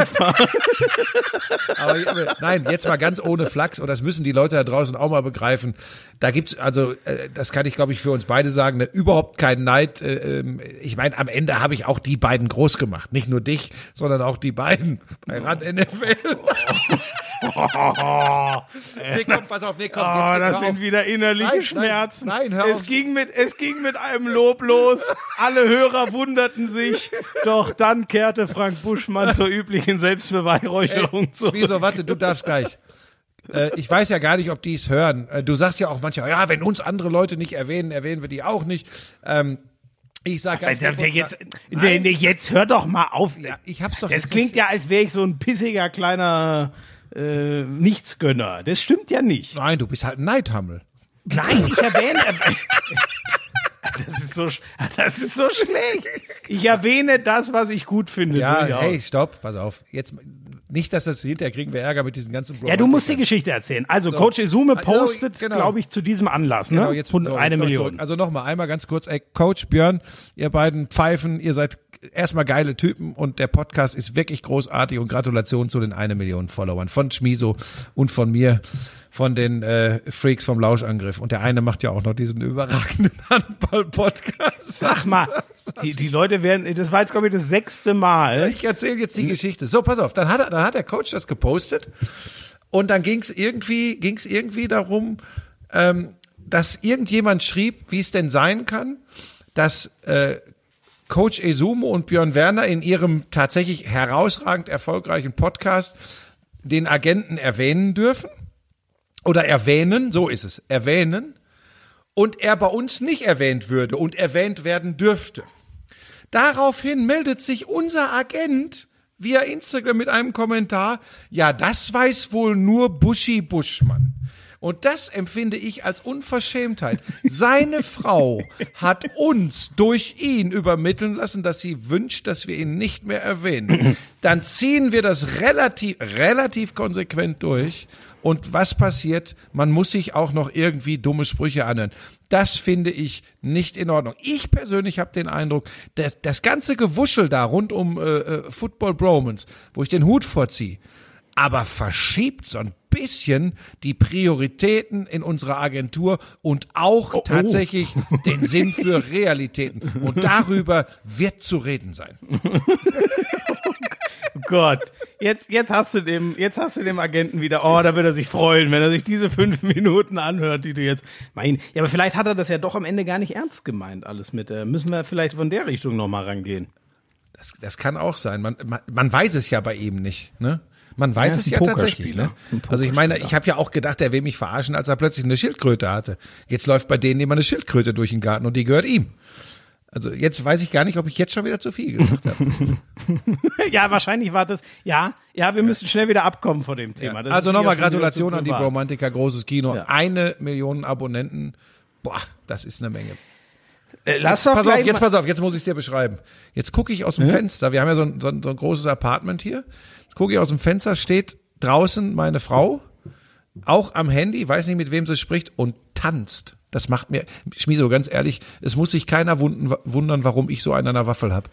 S1: aber, aber, nein, jetzt mal ganz ohne Flachs, und das müssen die Leute da draußen auch mal begreifen. Da gibt's also, äh, das kann ich glaube ich für uns beide sagen, ne, überhaupt keinen Neid. Äh, ähm, ich meine, am Ende habe ich auch die beiden groß gemacht, nicht nur dich, sondern auch die beiden bei Rand NFL.
S2: nee, komm, pass auf, nee, komm. Oh, das sind auf. wieder innerliche nein, Schmerzen. Nein, nein, hör es auf. Ging mit, es ging mit einem Lob los. Alle Hörer wunderten sich. Doch dann kehrte Frank Buschmann zur üblichen Selbstbeweihräucherung
S1: zurück. Wieso, warte, du darfst gleich. Äh, ich weiß ja gar nicht, ob die es hören. Äh, du sagst ja auch manchmal, ja, wenn uns andere Leute nicht erwähnen, erwähnen wir die auch nicht. Ähm, ich sag ganz
S2: der, der jetzt, der, jetzt hör doch mal auf.
S1: Ja, ich hab's doch
S2: Das klingt ja, als wäre ich so ein pissiger kleiner äh, Nichtsgönner. Das stimmt ja nicht.
S1: Nein, du bist halt ein Neidhammel.
S2: Nein, ich erwähne. Das ist so, das ist so schlecht. Ich erwähne das, was ich gut finde.
S1: Ja,
S2: durchaus.
S1: hey, stopp, pass auf. Jetzt nicht, dass das hinterher kriegen wir Ärger mit diesen ganzen
S2: Ja, du musst die Geschichte erzählen. Also, Coach Izume
S1: Also,
S2: postet,
S1: genau.
S2: glaube ich, zu diesem Anlass, ne?
S1: Genau, jetzt, so,
S2: eine
S1: jetzt
S2: Million.
S1: Also nochmal, einmal ganz kurz, ey, Coach Björn, ihr beiden Pfeifen, ihr seid erstmal geile Typen und der Podcast ist wirklich großartig und Gratulation zu den eine Million Followern von Schmiso und von mir, von den äh, Freaks vom Lauschangriff. Und der eine macht ja auch noch diesen überragenden Handball-Podcast.
S2: Sag mal, die, die Leute werden, das war jetzt, glaube ich, das sechste Mal.
S1: Ich erzähle jetzt die Geschichte. So, pass auf, dann hat, dann hat der Coach das gepostet und dann ging es irgendwie, ging's irgendwie darum, ähm, dass irgendjemand schrieb, wie es denn sein kann, dass äh, Coach Esumo und Björn Werner in ihrem tatsächlich herausragend erfolgreichen Podcast den Agenten erwähnen dürfen oder erwähnen, so ist es, erwähnen und er bei uns nicht erwähnt würde und erwähnt werden dürfte. Daraufhin meldet sich unser Agent via Instagram mit einem Kommentar, ja, das weiß wohl nur Buschi Buschmann. Und das empfinde ich als Unverschämtheit. Seine Frau hat uns durch ihn übermitteln lassen, dass sie wünscht, dass wir ihn nicht mehr erwähnen. Dann ziehen wir das relativ, relativ konsequent durch. Und was passiert? Man muss sich auch noch irgendwie dumme Sprüche anhören. Das finde ich nicht in Ordnung. Ich persönlich habe den Eindruck, dass das ganze Gewuschel da rund um äh, äh, Football Bromance, wo ich den Hut vorziehe, aber verschiebt so ein bisschen die Prioritäten in unserer Agentur und auch tatsächlich den Sinn für Realitäten. Und darüber wird zu reden sein.
S2: Oh Gott. Jetzt, jetzt hast du dem, jetzt hast du dem Agenten wieder, oh, da wird er sich freuen, wenn er sich diese fünf Minuten anhört, die du jetzt, mein, ja, aber vielleicht hat er das ja doch am Ende gar nicht ernst gemeint, alles mit, äh, müssen wir vielleicht von der Richtung nochmal rangehen.
S1: Das, das kann auch sein. Man, man, man weiß es ja bei ihm nicht. Ne? Man weiß
S2: Ja,
S1: es ja tatsächlich. Ne? Also ich meine, ich habe ja auch gedacht, er will mich verarschen, als er plötzlich eine Schildkröte hatte. Jetzt läuft bei denen immer eine Schildkröte durch den Garten und die gehört ihm. Also jetzt weiß ich gar nicht, ob ich jetzt schon wieder zu viel gesagt habe.
S2: ja, wahrscheinlich war das, ja, ja, wir müssen schnell wieder abkommen von dem Thema. Das
S1: also nochmal
S2: ja
S1: Gratulation an die. Bromantiker, großes Kino.
S2: Ja.
S1: Eine Million Abonnenten. Boah, das ist eine Menge.
S2: Äh, lass doch
S1: Pass auf, jetzt pass auf, jetzt muss ich es dir beschreiben. Jetzt gucke ich aus dem Fenster, wir haben ja so ein, so, ein, so ein großes Apartment hier. Jetzt gucke ich aus dem Fenster, steht draußen meine Frau, auch am Handy, weiß nicht mit wem sie spricht und tanzt. Das macht mir, Schmieso, ganz ehrlich, es muss sich keiner wundern, warum ich so einen an der Waffel habe.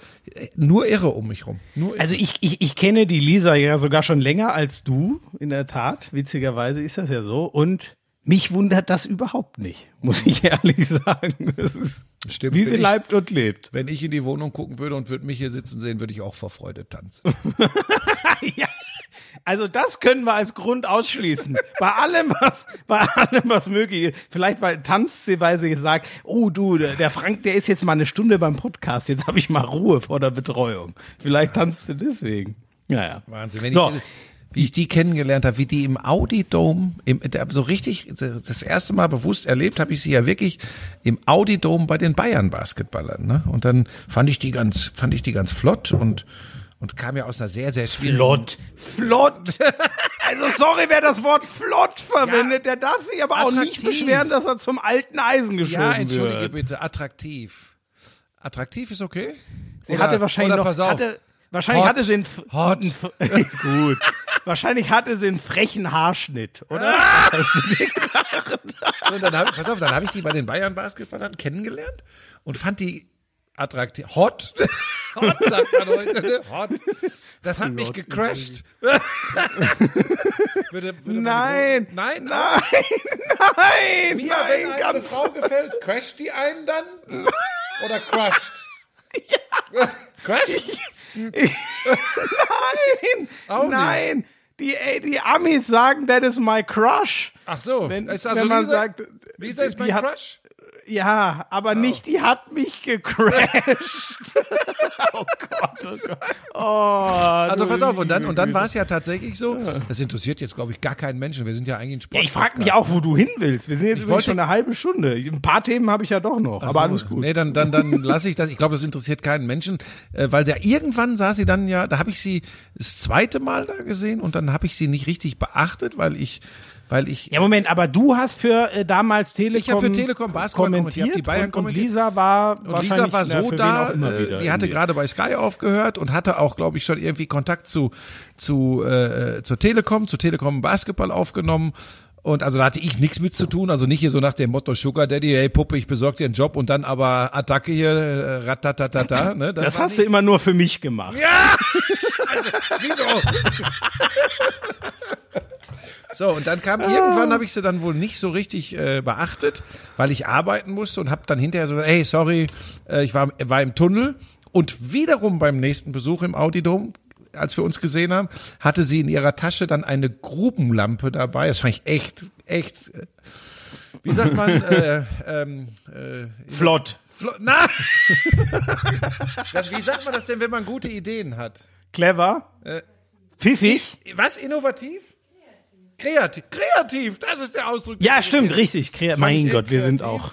S1: Nur irre um mich rum.
S2: Also ich, ich, ich kenne die Lisa ja sogar schon länger als du, in der Tat. Witzigerweise ist das ja so. Und mich wundert das überhaupt nicht, muss ich ehrlich sagen. Das ist,
S1: Stimmt,
S2: wie sie
S1: ich-
S2: leibt und lebt.
S1: Wenn ich in die Wohnung gucken würde und würde mich hier sitzen sehen, würde ich auch vor Freude tanzen.
S2: ja. Also das können wir als Grund ausschließen. bei allem, was, bei allem, was möglich ist. Vielleicht weil tanzt sie, weil sie sagt, oh du, der der Frank, der ist jetzt mal eine Stunde beim Podcast. Jetzt habe ich mal Ruhe vor der Betreuung. Vielleicht tanzt sie deswegen. Naja.
S1: Wahnsinn. Wenn
S2: So.
S1: ich, wie ich die kennengelernt habe, wie die im Audi Dome, im, so richtig, das erste Mal bewusst erlebt habe ich sie ja wirklich im Audi Dome bei den Bayern Basketballern. Ne? Und dann fand ich die ganz, fand ich die ganz flott und und kam ja aus einer sehr, sehr schwierigen.
S2: Flott. Flott. Also sorry, wer das Wort flott verwendet, der darf sich aber auch nicht
S1: Attraktiv.
S2: beschweren, dass er zum alten Eisen geschoben
S1: Ja, entschuldige
S2: wird.
S1: bitte, attraktiv. Attraktiv ist okay?
S2: Sie
S1: Oder-
S2: hatte wahrscheinlich noch, hatte, wahrscheinlich
S1: Hot.
S2: hatte sie einen,
S1: Hot.
S2: einen gut. wahrscheinlich hatte sie einen frechen Haarschnitt, oder?
S1: Und dann hab, pass auf, dann habe ich die bei den Bayern Basketballern kennengelernt und fand die attraktiv. Hot. Hot, sagt man heute. Ne? Hot. Das hat mich gecrashed. würde, würde
S2: Nein.
S1: Nein,
S2: Nein, nein,
S1: Mir,
S2: nein,
S1: wenn eine
S2: ganz
S1: Frau gefällt, crasht die einen dann? Oder crushed? Crashed?
S2: Nein,
S1: Auch nicht.
S2: nein. Die, ey, die Amis sagen, that is my crush.
S1: Ach so.
S2: Wenn-
S1: ist also
S2: wenn man
S1: Lisa,
S2: sagt,
S1: Lisa ist
S2: die
S1: mein
S2: hat-
S1: Crush?
S2: Ja, aber nicht, die hat mich gecrashed. oh Gott, oh Gott. Oh,
S1: Also pass auf, und dann, und dann war es ja tatsächlich so, das interessiert jetzt, glaube ich, gar keinen Menschen. Wir sind ja eigentlich ein Sport.
S2: Ja, ich frage mich auch, wo du hin willst. Wir sind jetzt
S1: wollte-
S2: schon eine halbe Stunde. Ein paar Themen habe ich ja doch noch, aber alles gut.
S1: Nee, dann, dann, dann lasse ich das. Ich glaube, das interessiert keinen Menschen, äh, weil der irgendwann saß sie dann ja, da habe ich sie das zweite Mal da gesehen und dann habe ich sie nicht richtig beachtet, weil ich, weil ich
S2: Ja, Moment, aber du hast für äh, damals Telekom
S1: Ich hab für Telekom Basketball kommentiert, die Bayern
S2: und, und
S1: kommentiert.
S2: Lisa war
S1: Und Lisa war
S2: na,
S1: so
S2: wen
S1: da, äh, die hatte gerade bei Sky aufgehört und hatte auch, glaube ich, schon irgendwie Kontakt zu, zu äh, zur Telekom, zu Telekom Basketball aufgenommen. Und also da hatte ich nichts mit zu tun, also nicht hier so nach dem Motto Sugar Daddy, hey Puppe, ich besorg dir einen Job und dann aber Attacke hier, äh, ratatatata. Ne?
S2: Das
S1: war
S2: hast du immer nur für mich gemacht.
S1: also, wieso? So, und dann kam irgendwann, habe ich sie dann wohl nicht so richtig äh, beachtet, weil ich arbeiten musste und habe dann hinterher so, hey, sorry, äh, ich war, war im Tunnel. Und wiederum beim nächsten Besuch im Audidom, als wir uns gesehen haben, hatte sie in ihrer Tasche dann eine Grubenlampe dabei. Das fand ich echt, echt, äh, wie sagt man, äh, ähm, äh,
S2: Flott.
S1: Flo na! das, wie sagt man das denn, wenn man gute Ideen hat?
S2: Clever.
S1: Äh,
S2: Pfiffig.
S1: Was? Innovativ? Kreativ. Kreativ, das ist der Ausdruck.
S2: Ja, stimmt, richtig. Krea mein Gott,
S1: echt
S2: wir sind auch.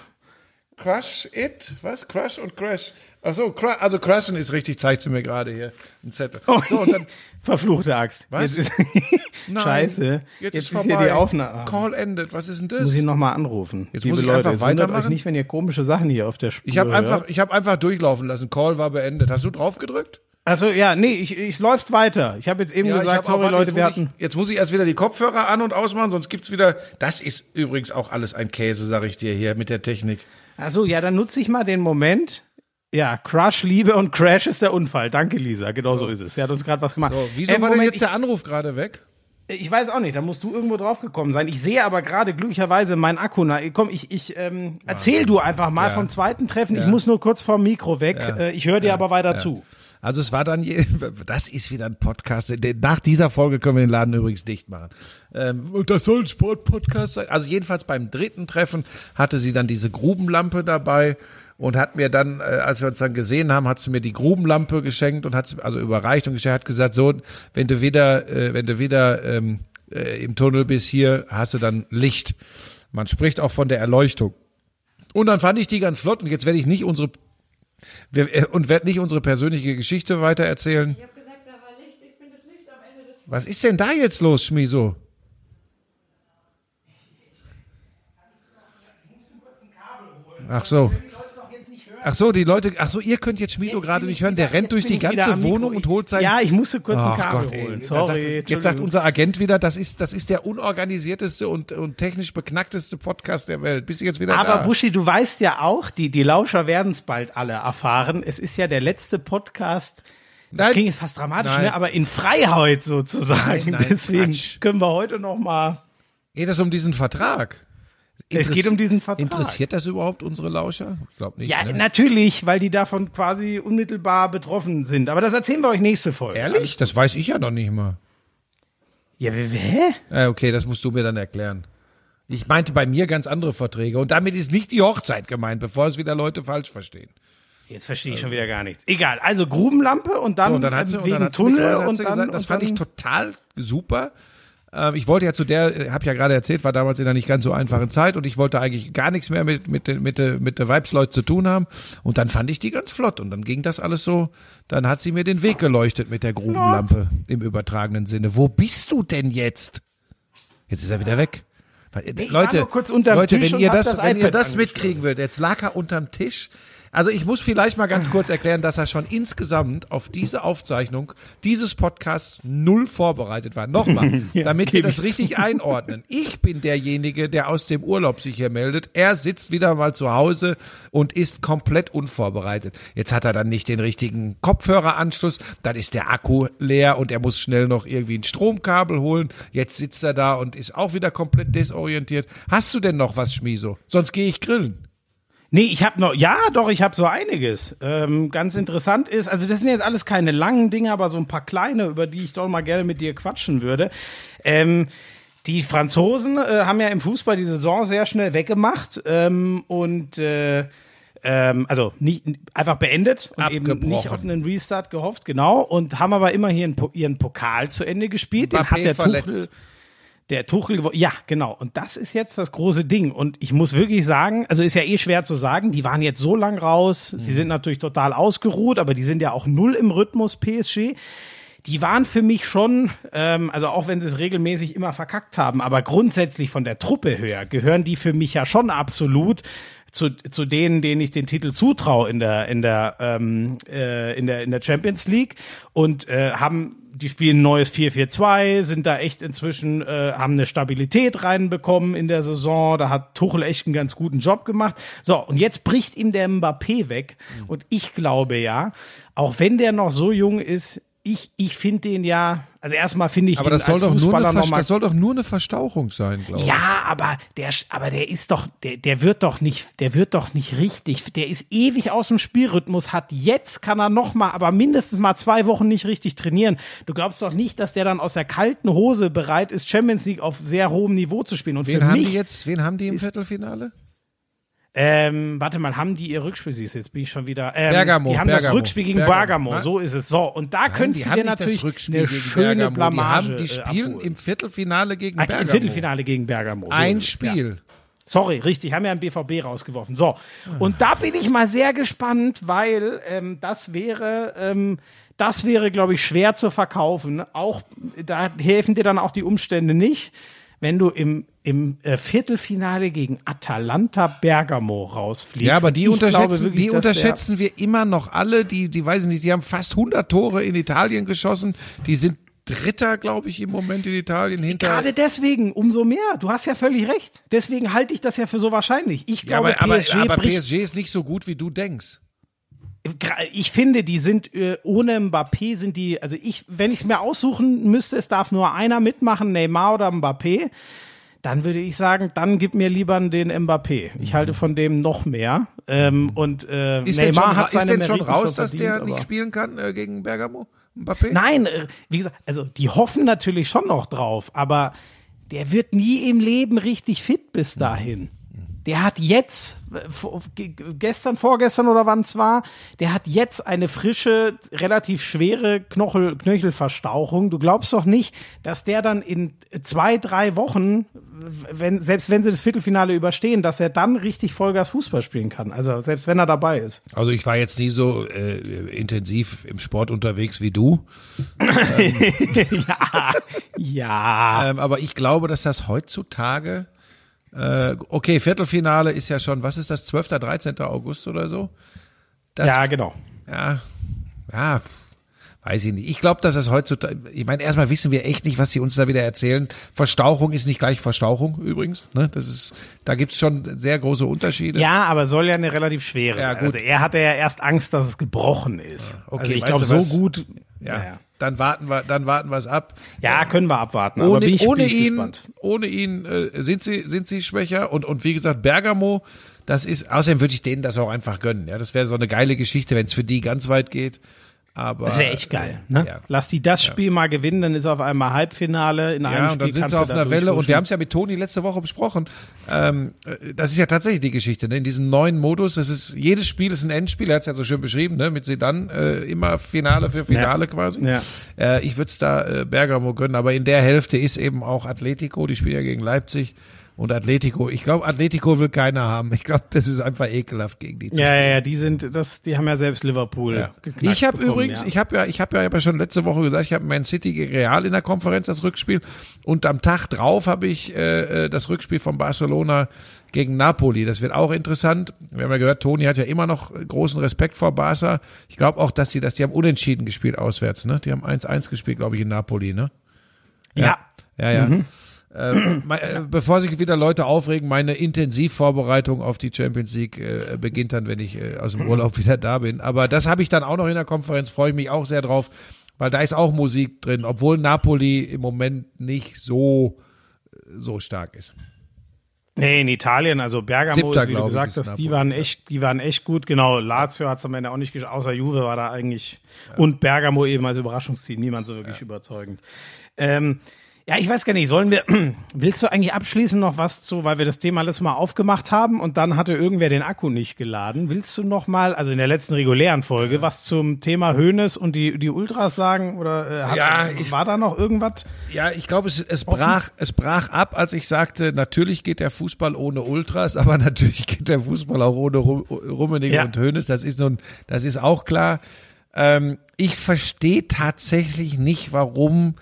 S1: Crush it? Was? Crush und Crash. Ach so, cru also crushen ist richtig, zeigt sie mir gerade hier. Ein Zettel. So, und dann,
S2: Verfluchte Axt.
S1: Was?
S2: Jetzt ist,
S1: nein,
S2: Scheiße.
S1: Jetzt,
S2: Jetzt,
S1: ist,
S2: ist hier die Aufnahme.
S1: Call ended. Was ist denn das?
S2: Muss ich nochmal anrufen.
S1: Jetzt
S2: Liebe
S1: muss ich
S2: Leute,
S1: einfach weitermachen?
S2: euch nicht, wenn ihr komische Sachen hier auf der Spur
S1: ich habe einfach, ich habe einfach durchlaufen lassen. Call war beendet. Hast du drauf gedrückt?
S2: Also ja, nee, ich, ich läuft weiter. Ich habe jetzt eben
S1: ich
S2: gesagt, sorry Leute,
S1: jetzt
S2: wir
S1: muss
S2: hatten.
S1: Ich, jetzt muss ich erst wieder die Kopfhörer an und ausmachen, sonst gibt's wieder. Das ist übrigens auch alles ein Käse, sag ich dir hier mit der Technik.
S2: Also ja, dann nutze ich mal den Moment. Ja, Crush, Liebe und Crash ist der Unfall. Danke, Lisa. Genau so ist es. Sie hat uns gerade was gemacht.
S1: So, wieso
S2: Äh,
S1: war denn
S2: Moment,
S1: jetzt der Anruf gerade weg?
S2: ich, ich weiß auch nicht, da musst du irgendwo drauf gekommen sein. Ich sehe aber gerade glücklicherweise mein Akku. Na, komm, ich, ich ähm, erzähl du einfach mal
S1: Ja.
S2: vom zweiten Treffen. Ich muss nur kurz vom Mikro weg.
S1: Ja.
S2: Äh, ich höre dir aber weiter zu.
S1: Also es war dann, das ist wieder ein Podcast. Nach dieser Folge können wir den Laden übrigens dicht machen. Ähm, und das soll ein Sport-Podcast sein. Also jedenfalls beim dritten Treffen hatte sie dann diese Grubenlampe dabei und hat mir dann, äh, als wir uns dann gesehen haben, hat sie mir die Grubenlampe geschenkt und hat sie, also überreicht und geschenkt, hat gesagt, so, wenn du wieder, äh, wenn du wieder ähm, äh, im Tunnel bist hier, hast du dann Licht. Man spricht auch von der Erleuchtung. Und dann fand ich die ganz flott und jetzt werde ich nicht unsere wir, äh, und werde nicht unsere persönliche Geschichte weiter erzählen.
S3: Ich habe gesagt, da war Licht. Ich bin das Licht am Ende des
S1: Was ist denn da jetzt los, Schmiso? Ach so. Ach so, die Leute, ach so, ihr könnt jetzt Schmiso gerade nicht hören. Der rennt durch die ganze Wohnung und holt sein.
S2: Ja, ich musste kurz ein
S1: Ach
S2: Kabel
S1: Gott, ey.
S2: holen. Sorry.
S1: sagt, jetzt sagt unser Agent wieder, das ist, das ist der unorganisierteste und, und technisch beknackteste Podcast der Welt. Bist du jetzt wieder
S2: Aber
S1: da?
S2: Buschi, du weißt ja auch, die, die Lauscher werden es bald alle erfahren. Es ist ja der letzte Podcast. Das
S1: Nein.
S2: klingt jetzt fast dramatisch,
S1: Nein.
S2: ne? aber in Freiheit sozusagen.
S1: Nein,
S2: Deswegen
S1: Quatsch.
S2: können wir heute noch mal.
S1: Geht es um diesen Vertrag?
S2: Es geht um diesen Vertrag.
S1: Interessiert das überhaupt unsere Lauscher? Ich glaube nicht.
S2: Ja,
S1: ne?
S2: natürlich, weil die davon quasi unmittelbar betroffen sind. Aber das erzählen wir euch nächste Folge.
S1: Ehrlich? Das weiß ich ja noch nicht mal.
S2: Ja, hä?
S1: Äh, okay, das musst du mir dann erklären. Ich meinte bei mir ganz andere Verträge und damit ist nicht die Hochzeit gemeint, bevor es wieder Leute falsch verstehen.
S2: Jetzt verstehe ich schon wieder gar nichts. Egal, also Grubenlampe und dann,
S1: So, und dann hat sie,
S2: ähm,
S1: und
S2: wegen
S1: dann
S2: Tunnel und dann,
S1: gesagt, das fand ich total super. Ähm, ich wollte ja zu der, habe ja gerade erzählt, war damals in einer nicht ganz so einfachen Zeit und ich wollte eigentlich gar nichts mehr mit mit den- mit mit der Vibes-Leute zu tun haben und dann fand ich die ganz flott und dann ging das alles so. Dann hat sie mir den Weg geleuchtet mit der Grubenlampe im übertragenen Sinne. Wo bist du denn jetzt? Jetzt ist er wieder weg.
S2: War
S1: Leute, Leute, wenn ihr das, wenn ihr das mitkriegen würdet, jetzt lag er unterm Tisch. Also ich muss vielleicht mal ganz kurz erklären, dass er schon insgesamt auf diese Aufzeichnung dieses Podcasts null vorbereitet war. Nochmal, damit wir das
S2: ich
S1: richtig einordnen. Ich bin derjenige, der aus dem Urlaub sich hier meldet. Er sitzt wieder mal zu Hause und ist komplett unvorbereitet. Jetzt hat er dann nicht den richtigen Kopfhöreranschluss, dann ist der Akku leer und er muss schnell noch irgendwie ein Stromkabel holen. Jetzt sitzt er da und ist auch wieder komplett desorientiert. Hast du denn noch was, Schmiso? Sonst gehe ich grillen.
S2: Nee, ich habe noch, ja, doch, ich habe so einiges. Ähm, ganz interessant ist, also das sind jetzt alles keine langen Dinge, aber so ein paar kleine, über die ich doch mal gerne mit dir quatschen würde. Ähm, Die Franzosen äh, haben ja im Fußball die Saison sehr schnell weggemacht ähm, und äh, ähm, also nicht, einfach beendet und eben nicht auf einen Restart gehofft, genau. Und haben aber immer hier ihren Pokal zu Ende gespielt. Den
S1: Mbappé
S2: hat der
S1: verletzt.
S2: Tuchel, der Tuchel gewonnen. Ja, genau. Und das ist jetzt das große Ding. Und ich muss wirklich sagen, also ist ja eh schwer zu sagen, die waren jetzt so lang raus. Sie
S1: Mhm.
S2: sind natürlich total ausgeruht, aber die sind ja auch null im Rhythmus PSG die waren für mich schon, ähm, also auch wenn sie es regelmäßig immer verkackt haben, aber grundsätzlich von der Truppe her gehören die für mich ja schon absolut zu, zu denen, denen ich den Titel zutraue in der in der ähm, äh, in der in der Champions League und äh, haben die spielen ein neues 4-4-2, sind da echt inzwischen, äh, haben eine Stabilität reinbekommen in der Saison. Da hat Tuchel echt einen ganz guten Job gemacht. So, und jetzt bricht ihm der Mbappé weg. Und ich glaube ja, auch wenn der noch so jung ist, ich, ich finde den ja, also erstmal finde ich
S1: Aber das soll,
S2: als
S1: doch nur
S2: Fußballer
S1: eine, Versta- das soll doch nur eine Verstauchung sein, glaube ich.
S2: ja, aber der, aber der ist doch, der, der wird doch nicht, der wird doch nicht richtig. Der ist ewig aus dem Spielrhythmus, hat jetzt kann er noch mal, aber mindestens mal zwei Wochen nicht richtig trainieren. Du glaubst doch nicht, dass der dann aus der kalten Hose bereit ist, Champions League auf sehr hohem Niveau zu spielen. Und
S1: Wen
S2: für
S1: haben
S2: mich,
S1: die jetzt? Wen haben die im Viertelfinale?
S2: Ähm, warte mal, haben die ihr Rückspiel? Siehst du, jetzt bin ich schon wieder. Ähm,
S1: Bergamo,
S2: Die haben das
S1: Bergamo,
S2: Rückspiel gegen
S1: Bergamo,
S2: Bergamo, so ist es. So, und da du
S1: haben
S2: dir natürlich
S1: das
S2: eine schöne
S1: Bergamo.
S2: Blamage
S1: Die, haben, die
S2: äh,
S1: spielen
S2: abholen.
S1: im Viertelfinale gegen Bergamo.
S2: Im Viertelfinale gegen Bergamo. So
S1: Ein
S2: es, ja.
S1: Spiel.
S2: Sorry, richtig, haben ja einen BVB rausgeworfen. So, und da bin ich mal sehr gespannt, weil ähm, das wäre, ähm, das wäre, glaube ich, schwer zu verkaufen. Auch da helfen dir dann auch die Umstände nicht, wenn du im im äh, Viertelfinale gegen Atalanta Bergamo rausfliegst.
S1: Ja, aber die
S2: ich
S1: unterschätzen,
S2: wirklich,
S1: die unterschätzen wir immer noch alle. Die, die weiß ich nicht, die haben fast 100 Tore in Italien geschossen. Die sind Dritter, glaube ich, im Moment in Italien hinter.
S2: Gerade deswegen, umso mehr. Du hast ja völlig recht. Deswegen halte ich das ja für so wahrscheinlich. Ich
S1: ja,
S2: glaube,
S1: aber, aber,
S2: PSG
S1: aber
S2: bricht
S1: PSG ist nicht so gut, wie du denkst.
S2: Ich finde, die sind äh, ohne Mbappé sind die, also ich, wenn ich es mir aussuchen müsste, es darf nur einer mitmachen, Neymar oder Mbappé, dann würde ich sagen, dann gib mir lieber den Mbappé. Ich halte von dem noch mehr. Ähm, und äh,
S1: Ist
S2: Neymar
S1: schon,
S2: hat
S1: ist
S2: seine
S1: denn schon raus, dass
S2: verdient,
S1: der nicht spielen kann äh, gegen Bergamo? Mbappé?
S2: Nein, äh, wie gesagt, also die hoffen natürlich schon noch drauf, aber der wird nie im Leben richtig fit bis dahin. Der hat jetzt, gestern, vorgestern oder wann es war, der hat jetzt eine frische, relativ schwere Knochel, Knöchelverstauchung. Du glaubst doch nicht, dass der dann in zwei, drei Wochen, wenn, selbst wenn sie das Viertelfinale überstehen, dass er dann richtig Vollgas Fußball spielen kann. Also selbst wenn er dabei ist.
S1: Also ich war jetzt nie so äh, intensiv im Sport unterwegs wie du.
S2: Ja.
S1: Ähm, aber ich glaube, dass das heutzutage, äh, okay, Viertelfinale ist ja schon, was ist das, 12., 13. August oder so? Das,
S2: ja, genau.
S1: Ja, ja, weiß ich nicht. Ich glaube, dass das heutzutage, ich meine, erstmal wissen wir echt nicht, was sie uns da wieder erzählen. Verstauchung ist nicht gleich Verstauchung übrigens. Ne? Das ist, da gibt's schon sehr große Unterschiede.
S2: Ja, aber soll ja eine relativ schwere
S1: Ja,
S2: sein.
S1: gut.
S2: Also er hatte ja erst Angst, dass es gebrochen ist.
S1: okay,
S2: also ich glaube, so gut.
S1: Ja,
S2: Ja,
S1: dann warten wir, dann warten wir es ab.
S2: ja, können wir abwarten. aber
S1: Ohne,
S2: ich,
S1: ohne ihn,
S2: gespannt.
S1: ohne ihn äh, sind sie sind sie schwächer und und wie gesagt Bergamo, das ist außerdem würde ich denen das auch einfach gönnen. Ja, das wäre so eine geile Geschichte, wenn es für die ganz weit geht. Aber
S2: Das wäre echt geil. Ne?
S1: Ja.
S2: Lass die das Spiel mal gewinnen, dann ist auf einmal Halbfinale in einem
S1: Ja,
S2: Spiel.
S1: und dann sind sie auf einer Welle und wir haben es ja mit Toni letzte Woche besprochen. Ähm, äh, das ist ja tatsächlich die Geschichte, ne? in diesem neuen Modus. Das ist jedes Spiel ist ein Endspiel. Er hat es ja so schön beschrieben, ne? mit Sedan äh, immer Finale für Finale
S2: Ja.
S1: quasi.
S2: Ja.
S1: Äh, ich würde es da äh, Bergamo gönnen, aber in der Hälfte ist eben auch Atletico. Die spielen ja gegen Leipzig. Und Atletico, ich glaube, Atletico will keiner haben. Ich glaube, das ist einfach ekelhaft gegen die zu
S2: Ja, ja, ja, die sind, das, die haben ja selbst Liverpool.
S1: Ja. Ich habe übrigens,
S2: ja.
S1: ich habe ja, ich habe ja aber schon letzte Woche gesagt, ich habe Man City gegen Real in der Konferenz das Rückspiel und am Tag drauf habe ich äh, äh, das Rückspiel von Barcelona gegen Napoli. Das wird auch interessant. Wir haben ja gehört, Toni hat ja immer noch großen Respekt vor Barca. Ich glaube auch, dass sie das, die haben unentschieden gespielt auswärts, ne? Die haben 1-1 gespielt, glaube ich, in Napoli, ne?
S2: ja.
S1: Ja, ja. Äh, me- äh, bevor sich wieder Leute aufregen, meine Intensivvorbereitung auf die Champions League äh, beginnt dann, wenn ich äh, aus dem Urlaub wieder da bin. Aber das habe ich dann auch noch in der Konferenz, freue ich mich auch sehr drauf, weil da ist auch Musik drin, obwohl Napoli im Moment nicht so so stark ist.
S2: Nee, in Italien, also Bergamo
S1: Siebter,
S2: ist, wie du gesagt hast, die waren
S1: ja.
S2: echt, die waren echt gut. Genau, Lazio hat es am Ende auch nicht geschafft, außer Juve war da eigentlich und Bergamo eben als Überraschungsteam niemand so wirklich überzeugend. Ähm, Ja, ich weiß gar nicht, sollen wir, willst du eigentlich abschließend noch was zu, weil wir das Thema alles mal aufgemacht haben und dann hatte irgendwer den Akku nicht geladen. Willst du noch mal, also in der letzten regulären Folge, was zum Thema Hönes und die, die Ultras sagen oder äh, hat,
S1: Ja, ich-
S2: war da noch irgendwas?
S1: Ja, ich glaube, es, es brach, es brach ab, als ich sagte, natürlich geht der Fußball ohne Ultras, aber natürlich geht der Fußball auch ohne Rum- Rummenigge
S2: Ja.
S1: und Hoeneß. Das ist nun, das ist auch klar. Ähm, ich verstehe tatsächlich nicht, warum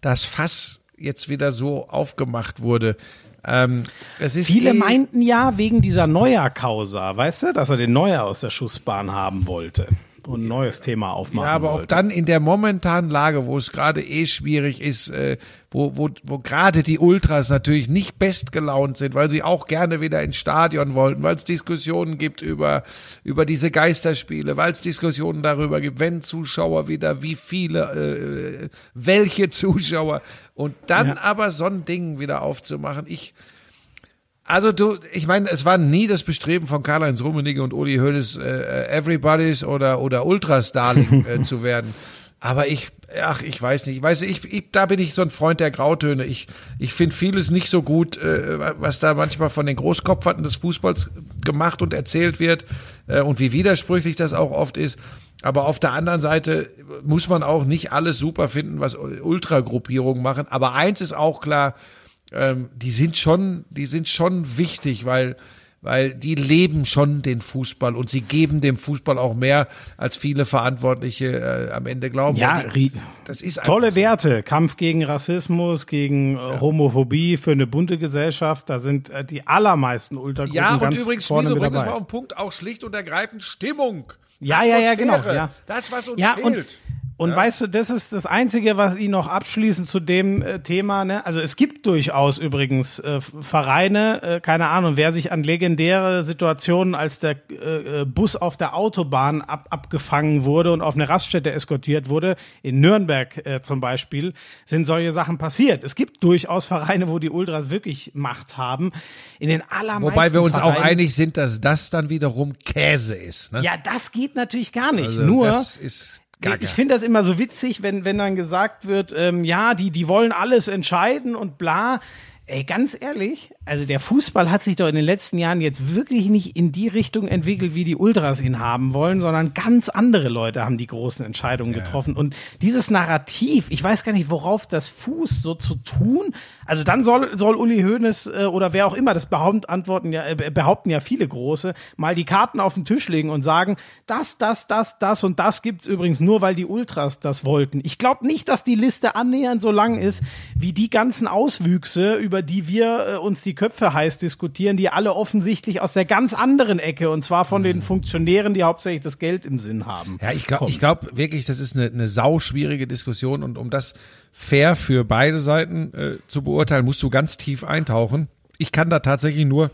S1: das Fass jetzt wieder so aufgemacht wurde. Ähm,
S2: Viele
S1: eh-
S2: meinten ja wegen dieser Neuer-Causa, weißt du, dass er den Neuer aus der Schussbahn haben wollte und ein neues Thema aufmachen
S1: Ja, aber
S2: wollte.
S1: ob dann in der momentanen Lage, wo es gerade eh schwierig ist, äh, wo, wo, wo gerade die Ultras natürlich nicht bestgelaunt sind, weil sie auch gerne wieder ins Stadion wollten, weil es Diskussionen gibt über, über diese Geisterspiele, weil es Diskussionen darüber gibt, wenn Zuschauer wieder, wie viele, äh, welche Zuschauer und dann
S2: Ja.
S1: aber so ein Ding wieder aufzumachen. Ich, also du, ich meine, es war nie das Bestreben von Karl-Heinz Rummenigge und Uli Hoeneß, äh, Everybody's oder, oder Ultras-Darling äh, zu werden. Aber ich, ach, ich weiß nicht. Ich weiß, ich, ich, da bin ich so ein Freund der Grautöne. Ich, ich finde vieles nicht so gut, äh, was da manchmal von den Großkopferten des Fußballs gemacht und erzählt wird äh, und wie widersprüchlich das auch oft ist. Aber auf der anderen Seite muss man auch nicht alles super finden, was Ultragruppierungen machen. Aber eins ist auch klar, ähm, die sind schon, die sind schon wichtig, weil, weil die leben schon den Fußball und sie geben dem Fußball auch mehr, als viele Verantwortliche äh, am Ende glauben.
S2: Ja,
S1: die, das ist
S2: Tolle Werte, Kampf gegen Rassismus, gegen äh, Homophobie für eine bunte Gesellschaft, da sind äh, die allermeisten Ultragruppen
S1: Ja, und
S2: ganz
S1: übrigens,
S2: vorne
S1: wieso
S2: mit
S1: bringt es
S2: dabei.
S1: mal auf den Punkt, auch schlicht und ergreifend Stimmung.
S2: Ja, ja, ja, genau,
S1: Atmosphäre.
S2: ja.
S1: Das, was uns
S2: ja, und,
S1: fehlt.
S2: Und weißt du, das ist das Einzige, was ich noch abschließend zu dem äh, Thema, ne? Also es gibt durchaus übrigens äh, Vereine, äh, keine Ahnung, wer sich an legendäre Situationen, als der äh, äh, Bus auf der Autobahn ab, abgefangen wurde und auf eine Raststätte eskortiert wurde, in Nürnberg äh, zum Beispiel, sind solche Sachen passiert. Es gibt durchaus Vereine, wo die Ultras wirklich Macht haben. In den allermeisten
S1: Wobei wir uns auch
S2: Vereinen-
S1: einig sind, dass das dann wiederum Käse ist. Ne?
S2: Ja, das geht natürlich gar nicht.
S1: Also
S2: Nur
S1: das ist Gaga.
S2: ich finde das immer so witzig, wenn, wenn dann gesagt wird, ähm, ja, die, die wollen alles entscheiden und bla. Ey, ganz ehrlich, also der Fußball hat sich doch in den letzten Jahren jetzt wirklich nicht in die Richtung entwickelt, wie die Ultras ihn haben wollen, sondern ganz andere Leute haben die großen Entscheidungen getroffen. Und dieses Narrativ, ich weiß gar nicht, worauf das fußt, so zu tun. Also dann soll, soll Uli Hoeneß äh, oder wer auch immer, das behaupten, antworten ja, äh, behaupten ja viele Große, mal die Karten auf den Tisch legen und sagen, das, das, das, das und das gibt's übrigens nur, weil die Ultras das wollten. Ich glaube nicht, dass die Liste annähernd so lang ist, wie die ganzen Auswüchse, über die wir äh, uns die Köpfe heiß diskutieren, die alle offensichtlich aus der ganz anderen Ecke und zwar von den Funktionären, die hauptsächlich das Geld im Sinn haben.
S1: Ja, ich glaube glaub wirklich, das ist eine, eine sauschwierige Diskussion und um das fair für beide Seiten äh, zu beurteilen, musst du ganz tief eintauchen. Ich kann da tatsächlich nur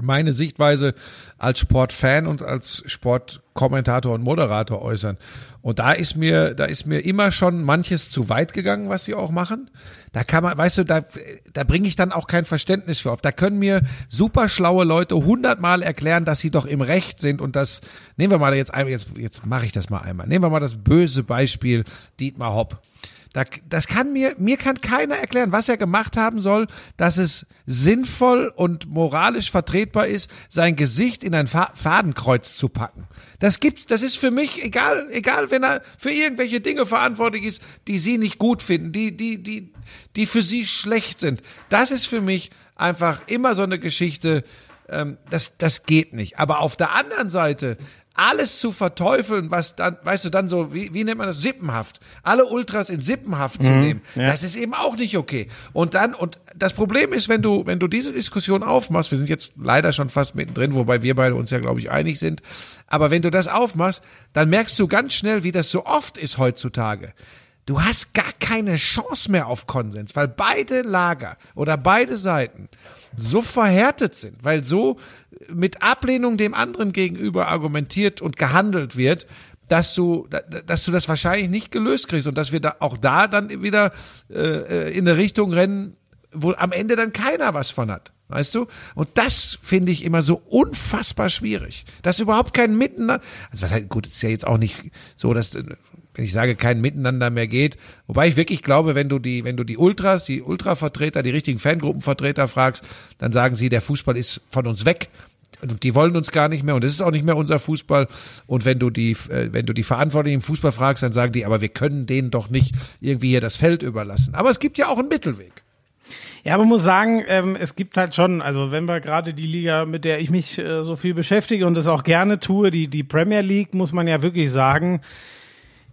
S1: meine Sichtweise als Sportfan und als Sportkommentator und Moderator äußern. Und da ist mir, da ist mir immer schon manches zu weit gegangen, was sie auch machen. Da kann man, weißt du, da, da bringe ich dann auch kein Verständnis für auf. Da können mir super schlaue Leute hundertmal erklären, dass sie doch im Recht sind und das, nehmen wir mal jetzt einmal, jetzt, jetzt mache ich das mal einmal. Nehmen wir mal das böse Beispiel Dietmar Hopp. Da, das kann mir, mir kann keiner erklären, was er gemacht haben soll, dass es sinnvoll und moralisch vertretbar ist, sein Gesicht in ein Fa Fadenkreuz zu packen. Das gibt, das ist für mich egal, egal, wenn er für irgendwelche Dinge verantwortlich ist, die sie nicht gut finden, die, die, die, die für sie schlecht sind. Das ist für mich einfach immer so eine Geschichte, ähm, das, das geht nicht. Aber auf der anderen Seite, alles zu verteufeln, was dann, weißt du, dann so, wie, wie nennt man das, Sippenhaft, alle Ultras in Sippenhaft zu nehmen,
S2: ja.
S1: das ist eben auch nicht okay. Und dann, und das Problem ist, wenn du, wenn du diese Diskussion aufmachst, wir sind jetzt leider schon fast mittendrin, wobei wir beide uns ja, glaube ich, einig sind, aber wenn du das aufmachst, dann merkst du ganz schnell, wie das so oft ist heutzutage. Du hast gar keine Chance mehr auf Konsens, weil beide Lager oder beide Seiten so verhärtet sind, weil so mit Ablehnung dem anderen gegenüber argumentiert und gehandelt wird, dass du, dass du das wahrscheinlich nicht gelöst kriegst und dass wir da auch da dann wieder äh, in eine Richtung rennen, wo am Ende dann keiner was von hat. Weißt du? Und das finde ich immer so unfassbar schwierig. Dass überhaupt kein Miteinander, also was halt, gut, ist ja jetzt auch nicht so, dass, wenn ich sage, kein Miteinander mehr geht. Wobei ich wirklich glaube, wenn du die, wenn du die Ultras, die Ultravertreter, die richtigen Fangruppenvertreter fragst, dann sagen sie, der Fußball ist von uns weg. Und die wollen uns gar nicht mehr und es ist auch nicht mehr unser Fußball. Und wenn du die, äh, wenn du die Verantwortlichen im Fußball fragst, dann sagen die, aber wir können denen doch nicht irgendwie hier das Feld überlassen. Aber es gibt ja auch einen Mittelweg.
S2: Ja, man muss sagen, ähm, es gibt halt schon, also wenn wir gerade die Liga, mit der ich mich äh, so viel beschäftige und das auch gerne tue, die, die Premier League, muss man ja wirklich sagen,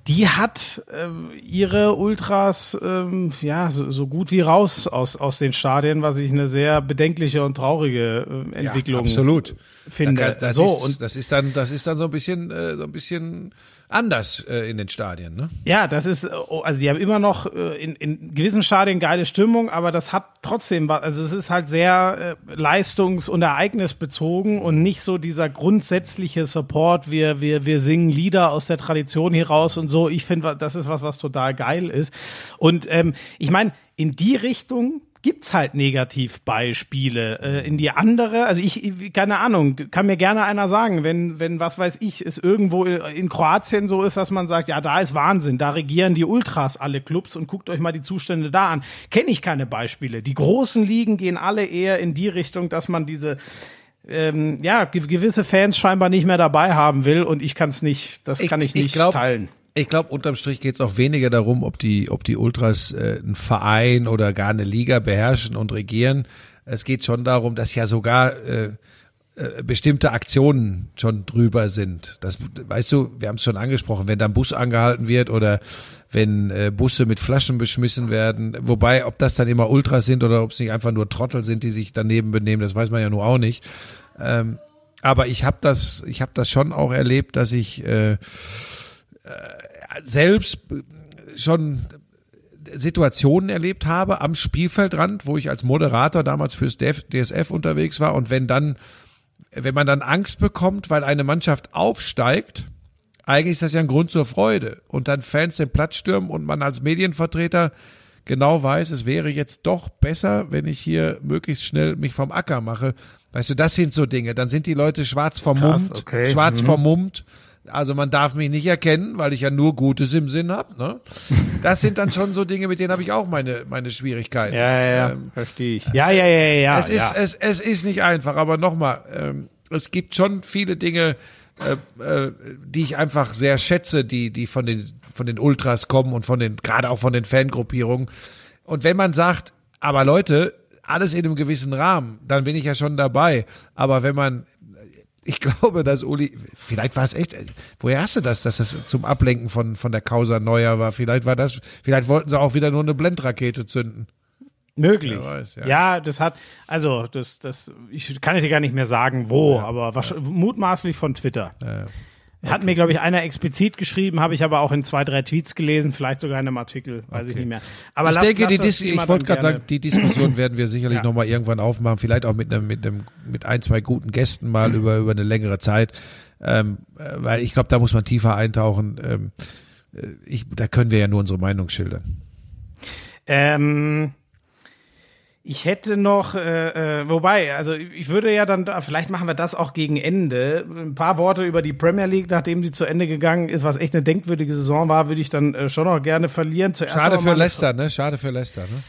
S2: die hat äh, ihre Ultras ähm, ja so, so gut wie raus aus, aus den Stadien, was ich eine sehr bedenkliche und traurige äh, Entwicklung
S1: ja, absolut.
S2: finde.
S1: Das, das
S2: so
S1: ist,
S2: und
S1: das ist dann, das ist dann so ein bisschen, äh, so ein bisschen anders äh, in den Stadien, ne?
S2: Ja, das ist, oh, also die haben immer noch äh, in, in gewissen Stadien geile Stimmung, aber das hat trotzdem was, also es ist halt sehr äh, leistungs- und ereignisbezogen und nicht so dieser grundsätzliche Support, wir, wir, wir singen Lieder aus der Tradition hier raus und so. Ich finde, das ist was, was total geil ist. Und ähm, ich meine, in die Richtung gibt's halt Negativbeispiele. Äh, in die andere, also ich, keine Ahnung, kann mir gerne einer sagen, wenn, wenn, was weiß ich, es irgendwo in Kroatien so ist, dass man sagt, ja, da ist Wahnsinn, da regieren die Ultras alle Clubs und guckt euch mal die Zustände da an. Kenne ich keine Beispiele. Die großen Ligen gehen alle eher in die Richtung, dass man diese ähm, ja, gewisse Fans scheinbar nicht mehr dabei haben will und ich kann es nicht, das
S1: Ich-
S2: kann ich
S1: ich
S2: nicht
S1: glaub,
S2: teilen.
S1: Ich glaube, unterm Strich geht es auch weniger darum, ob die, ob die Ultras äh, einen Verein oder gar eine Liga beherrschen und regieren. Es geht schon darum, dass ja sogar äh, äh, bestimmte Aktionen schon drüber sind. Das, weißt du, wir haben es schon angesprochen, wenn da ein Bus angehalten wird oder wenn äh, Busse mit Flaschen beschmissen werden. Wobei, ob das dann immer Ultras sind oder ob es nicht einfach nur Trottel sind, die sich daneben benehmen, das weiß man ja nur auch nicht. Ähm, aber ich habe das, ich habe das schon auch erlebt, dass ich äh, selbst schon Situationen erlebt habe am Spielfeldrand, wo ich als Moderator damals fürs DSF unterwegs war und wenn dann, wenn man dann Angst bekommt, weil eine Mannschaft aufsteigt, eigentlich ist das ja ein Grund zur Freude und dann Fans den Platz stürmen und man als Medienvertreter genau weiß, es wäre jetzt doch besser, wenn ich hier möglichst schnell mich vom Acker mache. Weißt du, das sind so Dinge. Dann sind die Leute schwarz vermummt,
S2: Krass, okay.
S1: schwarz
S2: Mhm.
S1: vermummt. Also man darf mich nicht erkennen, weil ich ja nur Gutes im Sinn habe. Ne? Das sind dann schon so Dinge, mit denen habe ich auch meine meine Schwierigkeiten.
S2: Ja, ja, ja,
S1: Ähm,
S2: verstehe ich. Ja, ja, ja, ja, ja.
S1: es ist
S2: ja.
S1: es es ist nicht einfach, aber nochmal, ähm, es gibt schon viele Dinge, äh, äh, die ich einfach sehr schätze, die die von den von den Ultras kommen und von den gerade auch von den Fangruppierungen. Und wenn man sagt, aber Leute, alles in einem gewissen Rahmen, dann bin ich ja schon dabei. Aber wenn man ich glaube, dass Uli, vielleicht war es echt, woher hast du das, dass das zum Ablenken von, von der Causa Neuer war? Vielleicht war das, vielleicht wollten sie auch wieder nur eine Blendrakete zünden.
S2: Möglich.
S1: Weiß, ja.
S2: ja. das hat, also das, das, ich kann dir gar nicht mehr sagen, wo, aber wahrscheinlich, mutmaßlich von Twitter.
S1: Ja.
S2: Hat mir, glaube ich, einer explizit geschrieben, habe ich aber auch in zwei, drei Tweets gelesen, vielleicht sogar in einem Artikel, weiß ich nicht mehr. Aber
S1: ich
S2: lass-
S1: denke,
S2: lass
S1: die Dis ich wollte gerade sagen, die Diskussion werden wir sicherlich
S2: Ja.
S1: noch mal irgendwann aufmachen, vielleicht auch mit einem, mit einem, mit ein, zwei guten Gästen mal über, über eine längere Zeit, ähm, äh, weil ich glaube, da muss man tiefer eintauchen. Ähm, äh, ich, da können wir ja nur unsere Meinung schildern.
S2: Ähm, ich hätte noch, äh, äh, wobei, also ich würde ja dann, da, vielleicht machen wir das auch gegen Ende. Ein paar Worte über die Premier League, nachdem die zu Ende gegangen ist, was echt eine denkwürdige Saison war, würde ich dann äh, schon noch gerne verlieren. Zuerst
S1: Schade für Leicester, ne? Schade für Leicester, ne?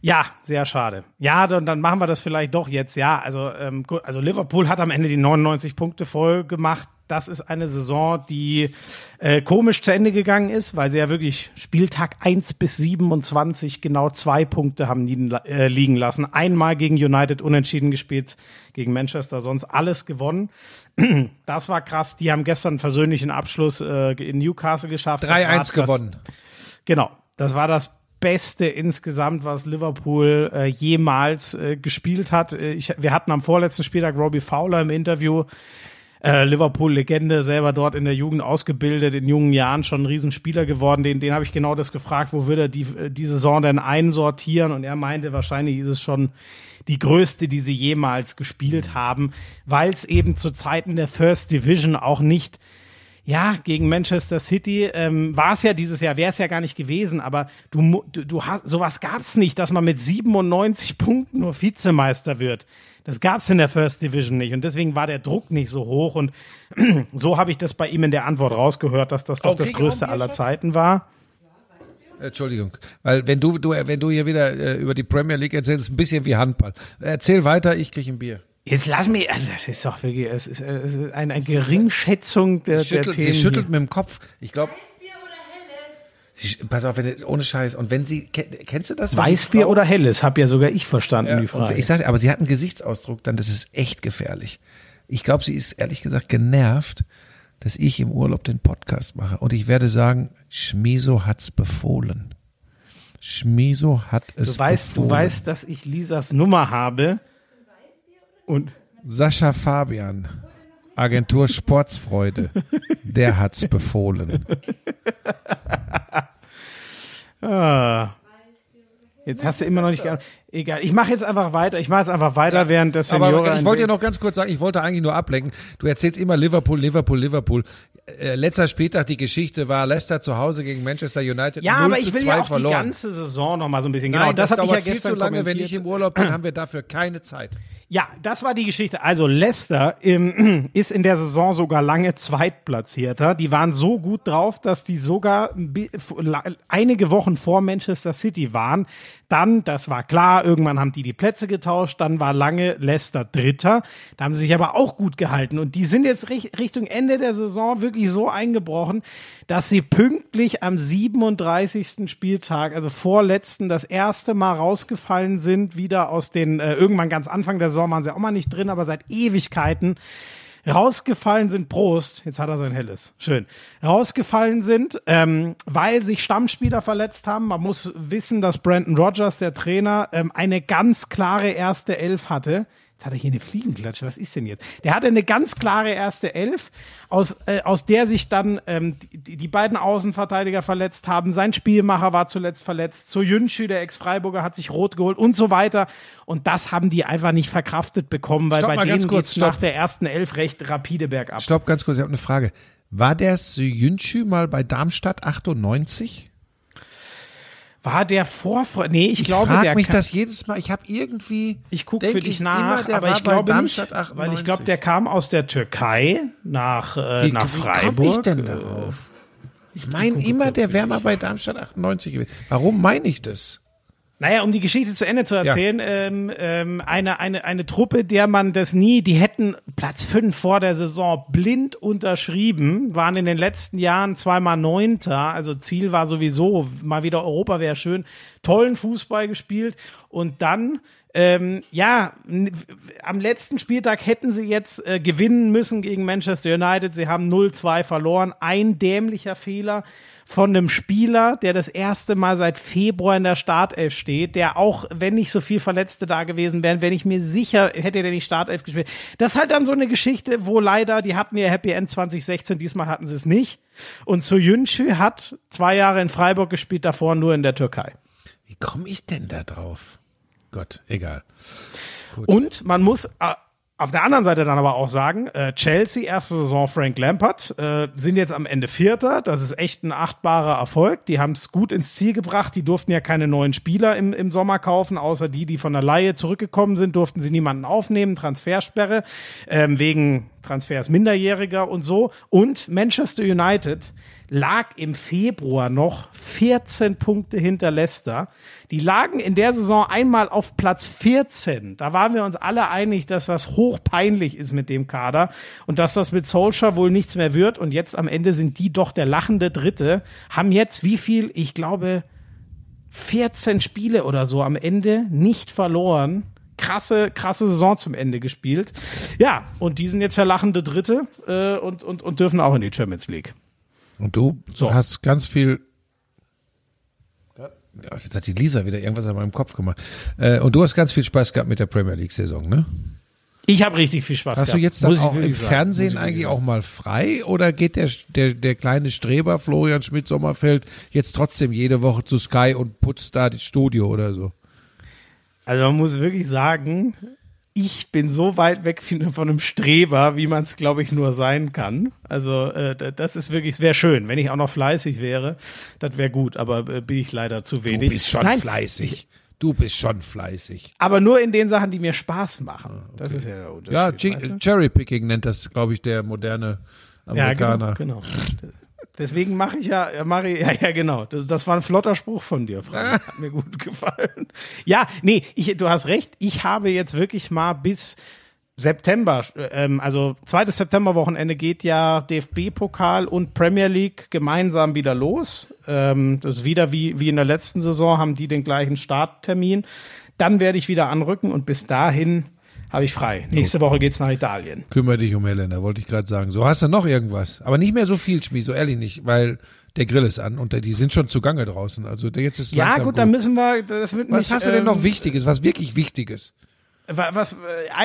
S2: Ja, sehr schade. Ja, dann, dann machen wir das vielleicht doch jetzt. Ja, also, ähm, gut, also Liverpool hat am Ende die 99 Punkte voll gemacht. Das ist eine Saison, die äh, komisch zu Ende gegangen ist, weil sie ja wirklich Spieltag 1 bis 27 genau zwei Punkte haben liegen, äh, liegen lassen. Einmal gegen United unentschieden gespielt, gegen Manchester sonst alles gewonnen. Das war krass. Die haben gestern einen versöhnlichen Abschluss äh, in Newcastle geschafft. Das war
S1: 3-1
S2: das-
S1: gewonnen.
S2: Genau, das war das Beste insgesamt, was Liverpool äh, jemals äh, gespielt hat. Äh, Ich, wir hatten am vorletzten Spieltag Robbie Fowler im Interview. Äh, Liverpool-Legende, selber dort in der Jugend ausgebildet, in jungen Jahren schon ein Riesenspieler geworden. Den, den habe ich genau das gefragt, wo würde er die, äh, die Saison denn einsortieren? Und er meinte, wahrscheinlich ist es schon die größte, die sie jemals gespielt haben, weil es eben zu Zeiten der First Division auch nicht Ja, gegen Manchester City ähm, war es ja dieses Jahr, wäre es ja gar nicht gewesen, aber du, du, du hast, sowas gab's nicht, dass man mit 97 Punkten nur Vizemeister wird. Das gab's in der First Division nicht und deswegen war der Druck nicht so hoch und so habe ich das bei ihm in der Antwort rausgehört, dass das doch
S1: Oh,
S2: das
S1: auch
S2: größte aller? Zeiten war.
S1: Entschuldigung, weil wenn du, du wenn du hier wieder äh, über die Premier League erzählst, ist ein bisschen wie Handball. Erzähl weiter, ich krieg ein Bier.
S2: Jetzt lass mich, also das ist doch wirklich, es ist, es ist eine, eine Geringschätzung der, der
S1: Schüttelt,
S2: Themen.
S1: sie schüttelt
S2: hier.
S1: mit dem Kopf. Ich glaube? Pass auf, wenn, ohne Scheiß. Und wenn sie, ke- kennst du das?
S2: Weißbier
S1: Frau-
S2: oder helles, hab ja sogar ich verstanden,
S1: Ja,
S2: die Frage.
S1: ich sag, aber sie hat einen Gesichtsausdruck, dann das ist echt gefährlich. Ich glaube, sie ist ehrlich gesagt genervt, dass ich im Urlaub den Podcast mache. Und ich werde sagen, Schmiso hat's befohlen. Schmiso hat es
S2: Du weißt,
S1: befohlen.
S2: du weißt, dass ich Lisas Nummer habe. Und
S1: Sascha Fabian, Agentur Sportsfreude, der hat's befohlen.
S2: ah, jetzt hast du immer noch nicht. ge- Egal, ich mache jetzt einfach weiter. Ich mache jetzt einfach weiter, während der Seniore.
S1: Aber ich wollte dir noch ganz kurz sagen, ich wollte eigentlich nur ablenken. Du erzählst immer Liverpool, Liverpool, Liverpool. Äh, letzter Spieltag, die Geschichte war Leicester zu Hause gegen Manchester United.
S2: ja,
S1: 0
S2: aber ich will
S1: 2
S2: ja auch
S1: verloren.
S2: die ganze Saison noch mal so ein bisschen.
S1: Nein,
S2: Genau, das,
S1: das,
S2: habe ich
S1: dauert
S2: ja
S1: viel zu lange. Wenn ich im Urlaub bin, haben wir dafür keine Zeit.
S2: Ja, das war die Geschichte. Also Leicester ähm, ist in der Saison sogar lange Zweitplatzierter. Die waren so gut drauf, dass die sogar einige Wochen vor Manchester City waren. Dann, das war klar, irgendwann haben die die Plätze getauscht. Dann war lange Leicester Dritter. Da haben sie sich aber auch gut gehalten. Und die sind jetzt rich- Richtung Ende der Saison wirklich so eingebrochen, dass sie pünktlich am 37. Spieltag, also vorletzten, das erste Mal rausgefallen sind, wieder aus den, äh, irgendwann ganz Anfang der Saison waren sie auch mal nicht drin, aber seit Ewigkeiten rausgefallen sind, Prost, jetzt hat er sein helles, schön, rausgefallen sind, ähm, weil sich Stammspieler verletzt haben. Man muss wissen, dass Brandon Rogers, der Trainer, ähm, eine ganz klare erste Elf hatte. Jetzt hat er hier eine Fliegenklatsche, was ist denn jetzt? Der hatte eine ganz klare erste Elf, aus, äh, aus der sich dann ähm, die, die beiden Außenverteidiger verletzt haben. Sein Spielmacher war zuletzt verletzt. Jünschü, der Ex-Freiburger, hat sich rot geholt und so weiter. Und das haben die einfach nicht verkraftet bekommen, weil
S1: Stopp
S2: bei denen
S1: kurz,
S2: geht's nach der ersten Elf recht rapide bergab.
S1: Stopp, ganz kurz, ich habe eine Frage. War der Syünschü mal bei Darmstadt 98?
S2: War der vor, nee, ich, glaube,
S1: frag
S2: der
S1: mich
S2: kam-
S1: das jedes Mal. Ich habe irgendwie.
S2: Ich gucke für dich
S1: ich
S2: nach,
S1: immer, der
S2: aber
S1: war
S2: ich
S1: bei
S2: glaube nicht, weil ich
S1: 98.
S2: glaube, der kam aus der Türkei nach, äh,
S1: Wie,
S2: nach
S1: wie
S2: Freiburg.
S1: komm ich denn darauf? Ich meine immer, der wäre mal bei Darmstadt 98 gewesen. Warum meine ich das?
S2: Naja, um die Geschichte zu Ende zu erzählen, ähm, ähm, eine, eine, eine Truppe, der man das nie, die hätten Platz fünf vor der Saison blind unterschrieben, waren in den letzten Jahren zweimal Neunter, also Ziel war sowieso, mal wieder Europa wäre schön, tollen Fußball gespielt. Und dann ähm, ja, am letzten Spieltag hätten sie jetzt äh, gewinnen müssen gegen Manchester United. Sie haben 0-2 verloren. Ein dämlicher Fehler von einem Spieler, der das erste Mal seit Februar in der Startelf steht, der auch, wenn nicht so viel Verletzte da gewesen wären, wenn ich mir sicher hätte der nicht Startelf gespielt. Das ist halt dann so eine Geschichte, wo leider, die hatten ihr Happy End 2016, diesmal hatten sie es nicht. Und Yunschü hat zwei Jahre in Freiburg gespielt, davor nur in der Türkei.
S1: Wie komme ich denn da drauf? Gott, egal.
S2: Und man muss äh, auf der anderen Seite dann aber auch sagen, äh, Chelsea, erste Saison Frank Lampard, äh, sind jetzt am Ende Vierter. Das ist echt ein achtbarer Erfolg. Die haben es gut ins Ziel gebracht. Die durften ja keine neuen Spieler im, im Sommer kaufen, außer die, die von der Laie zurückgekommen sind, durften sie niemanden aufnehmen. Transfersperre ähm, wegen Transfers Minderjähriger und so. Und Manchester United lag im Februar noch 14 Punkte hinter Leicester. Die lagen in der Saison einmal auf Platz 14. Da waren wir uns alle einig, dass das hochpeinlich ist mit dem Kader und dass das mit Solskjaer wohl nichts mehr wird. Und jetzt am Ende sind die doch der lachende Dritte. Haben jetzt wie viel? Ich glaube 14 Spiele oder so am Ende nicht verloren. Krasse, krasse Saison zum Ende gespielt. Ja, und die sind jetzt der lachende Dritte äh, und, und, und dürfen auch in die Champions League.
S1: Und du
S2: So.
S1: hast ganz viel. Ja, jetzt hat die Lisa wieder irgendwas an meinem Kopf gemacht. Äh, und du hast ganz viel Spaß gehabt mit der Premier League-Saison, ne?
S2: Ich habe richtig viel Spaß
S1: Hast
S2: gehabt.
S1: du jetzt dann
S2: muss
S1: auch im
S2: sagen.
S1: Fernsehen eigentlich
S2: sagen.
S1: auch mal frei oder geht der, der, der kleine Streber Florian Schmidt-Sommerfeld jetzt trotzdem jede Woche zu Sky und putzt da das Studio oder so?
S2: Also man muss wirklich sagen, ich bin so weit weg von einem Streber, wie man es, glaube ich, nur sein kann. Also äh, das ist wirklich, es wäre schön, wenn ich auch noch fleißig wäre. Das wäre gut, aber äh, bin ich leider zu
S1: Du
S2: wenig.
S1: bist schon
S2: Nein,
S1: fleißig. Du bist schon fleißig.
S2: aber nur in den Sachen, die mir Spaß machen. Das ist ja der Unterschied.
S1: Ja,
S2: weißt du?
S1: Cherrypicking nennt das, glaube ich, der moderne
S2: Ja,
S1: Amerikaner.
S2: genau. genau. Deswegen mache ich ja, mache ja, ja, genau. Das, das war ein flotter Spruch von dir, Frank. Hat mir gut gefallen. Ja, nee, ich, du hast recht. Ich habe jetzt wirklich mal bis September, ähm, also zweites Septemberwochenende geht ja DFB-Pokal und Premier League gemeinsam wieder los. Ähm, das ist wieder wie, wie in der letzten Saison, haben die den gleichen Starttermin. Dann werde ich wieder anrücken und bis dahin habe ich frei. Nächste Woche geht's nach Italien.
S1: Kümmere dich um Helena, wollte ich gerade sagen. So, hast du noch irgendwas? Aber nicht mehr so viel, Schmi, so ehrlich nicht, weil der Grill ist an und der, die sind schon zugange draußen. Also der jetzt ist
S2: Ja,
S1: langsam
S2: gut, dann müssen wir, das wird
S1: Was
S2: mich,
S1: hast du denn noch
S2: ähm,
S1: Wichtiges, was wirklich Wichtiges?
S2: Wa- Was, äh,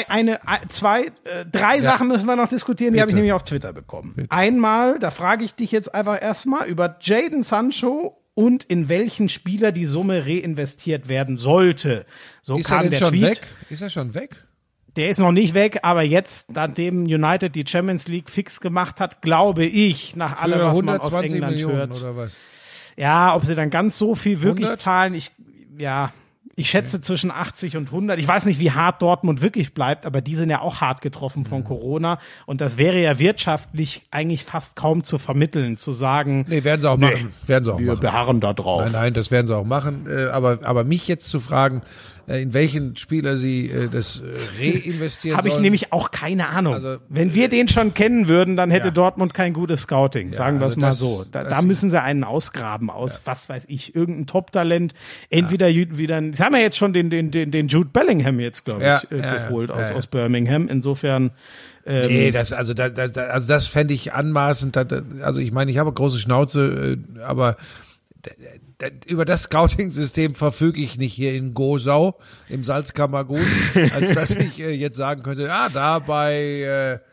S2: eine, ein- zwei, äh, drei Sachen müssen wir noch diskutieren, die habe ich
S1: Bitte.
S2: nämlich auf Twitter bekommen. Einmal, da frage ich dich jetzt einfach erstmal über Jaden Sancho und in welchen Spieler die Summe reinvestiert werden sollte. So
S1: Ist er
S2: kam
S1: denn
S2: der
S1: schon
S2: Tweet.
S1: weg? Ist er schon weg?
S2: Der ist noch nicht weg, aber jetzt, nachdem United die Champions League fix gemacht hat, glaube ich, nach allem, was man aus
S1: 120
S2: England
S1: Millionen
S2: hört.
S1: oder was?
S2: Ja, ob sie dann ganz so viel wirklich
S1: 100?
S2: zahlen, ich, ja, ich schätze zwischen 80 und 100. Ich weiß nicht, wie hart Dortmund wirklich bleibt, aber die sind ja auch hart getroffen
S1: Mhm.
S2: von Corona. Und das wäre ja wirtschaftlich eigentlich fast kaum zu vermitteln, zu sagen,
S1: Nee, werden sie auch machen. Werden sie auch
S2: wir
S1: machen.
S2: beharren da drauf.
S1: Nein, nein, das werden sie auch machen. Äh, aber, aber mich jetzt zu fragen, in welchen Spieler sie äh, das äh, reinvestieren
S2: Habe ich
S1: sollen.
S2: nämlich auch keine Ahnung.
S1: Also,
S2: Wenn wir den schon kennen würden, dann hätte
S1: Ja.
S2: Dortmund kein gutes Scouting, sagen wir es
S1: also
S2: mal
S1: das-
S2: so. Da, da müssen sie einen ausgraben aus, was weiß ich, irgendein Top-Talent. Entweder ja. wieder, das haben wir jetzt schon den, den, den, den Jude Bellingham jetzt, glaube
S1: Ja,
S2: ich, äh,
S1: ja, ja,
S2: geholt aus,
S1: ja, ja.
S2: aus Birmingham. Insofern, ähm,
S1: Nee, das, also, da, da, also das fände ich anmaßend. Also ich meine, ich habe große Schnauze, äh, aber über das Scouting-System verfüge ich nicht hier in Gosau im Salzkammergut, als dass ich äh, jetzt sagen könnte, ja, da bei äh,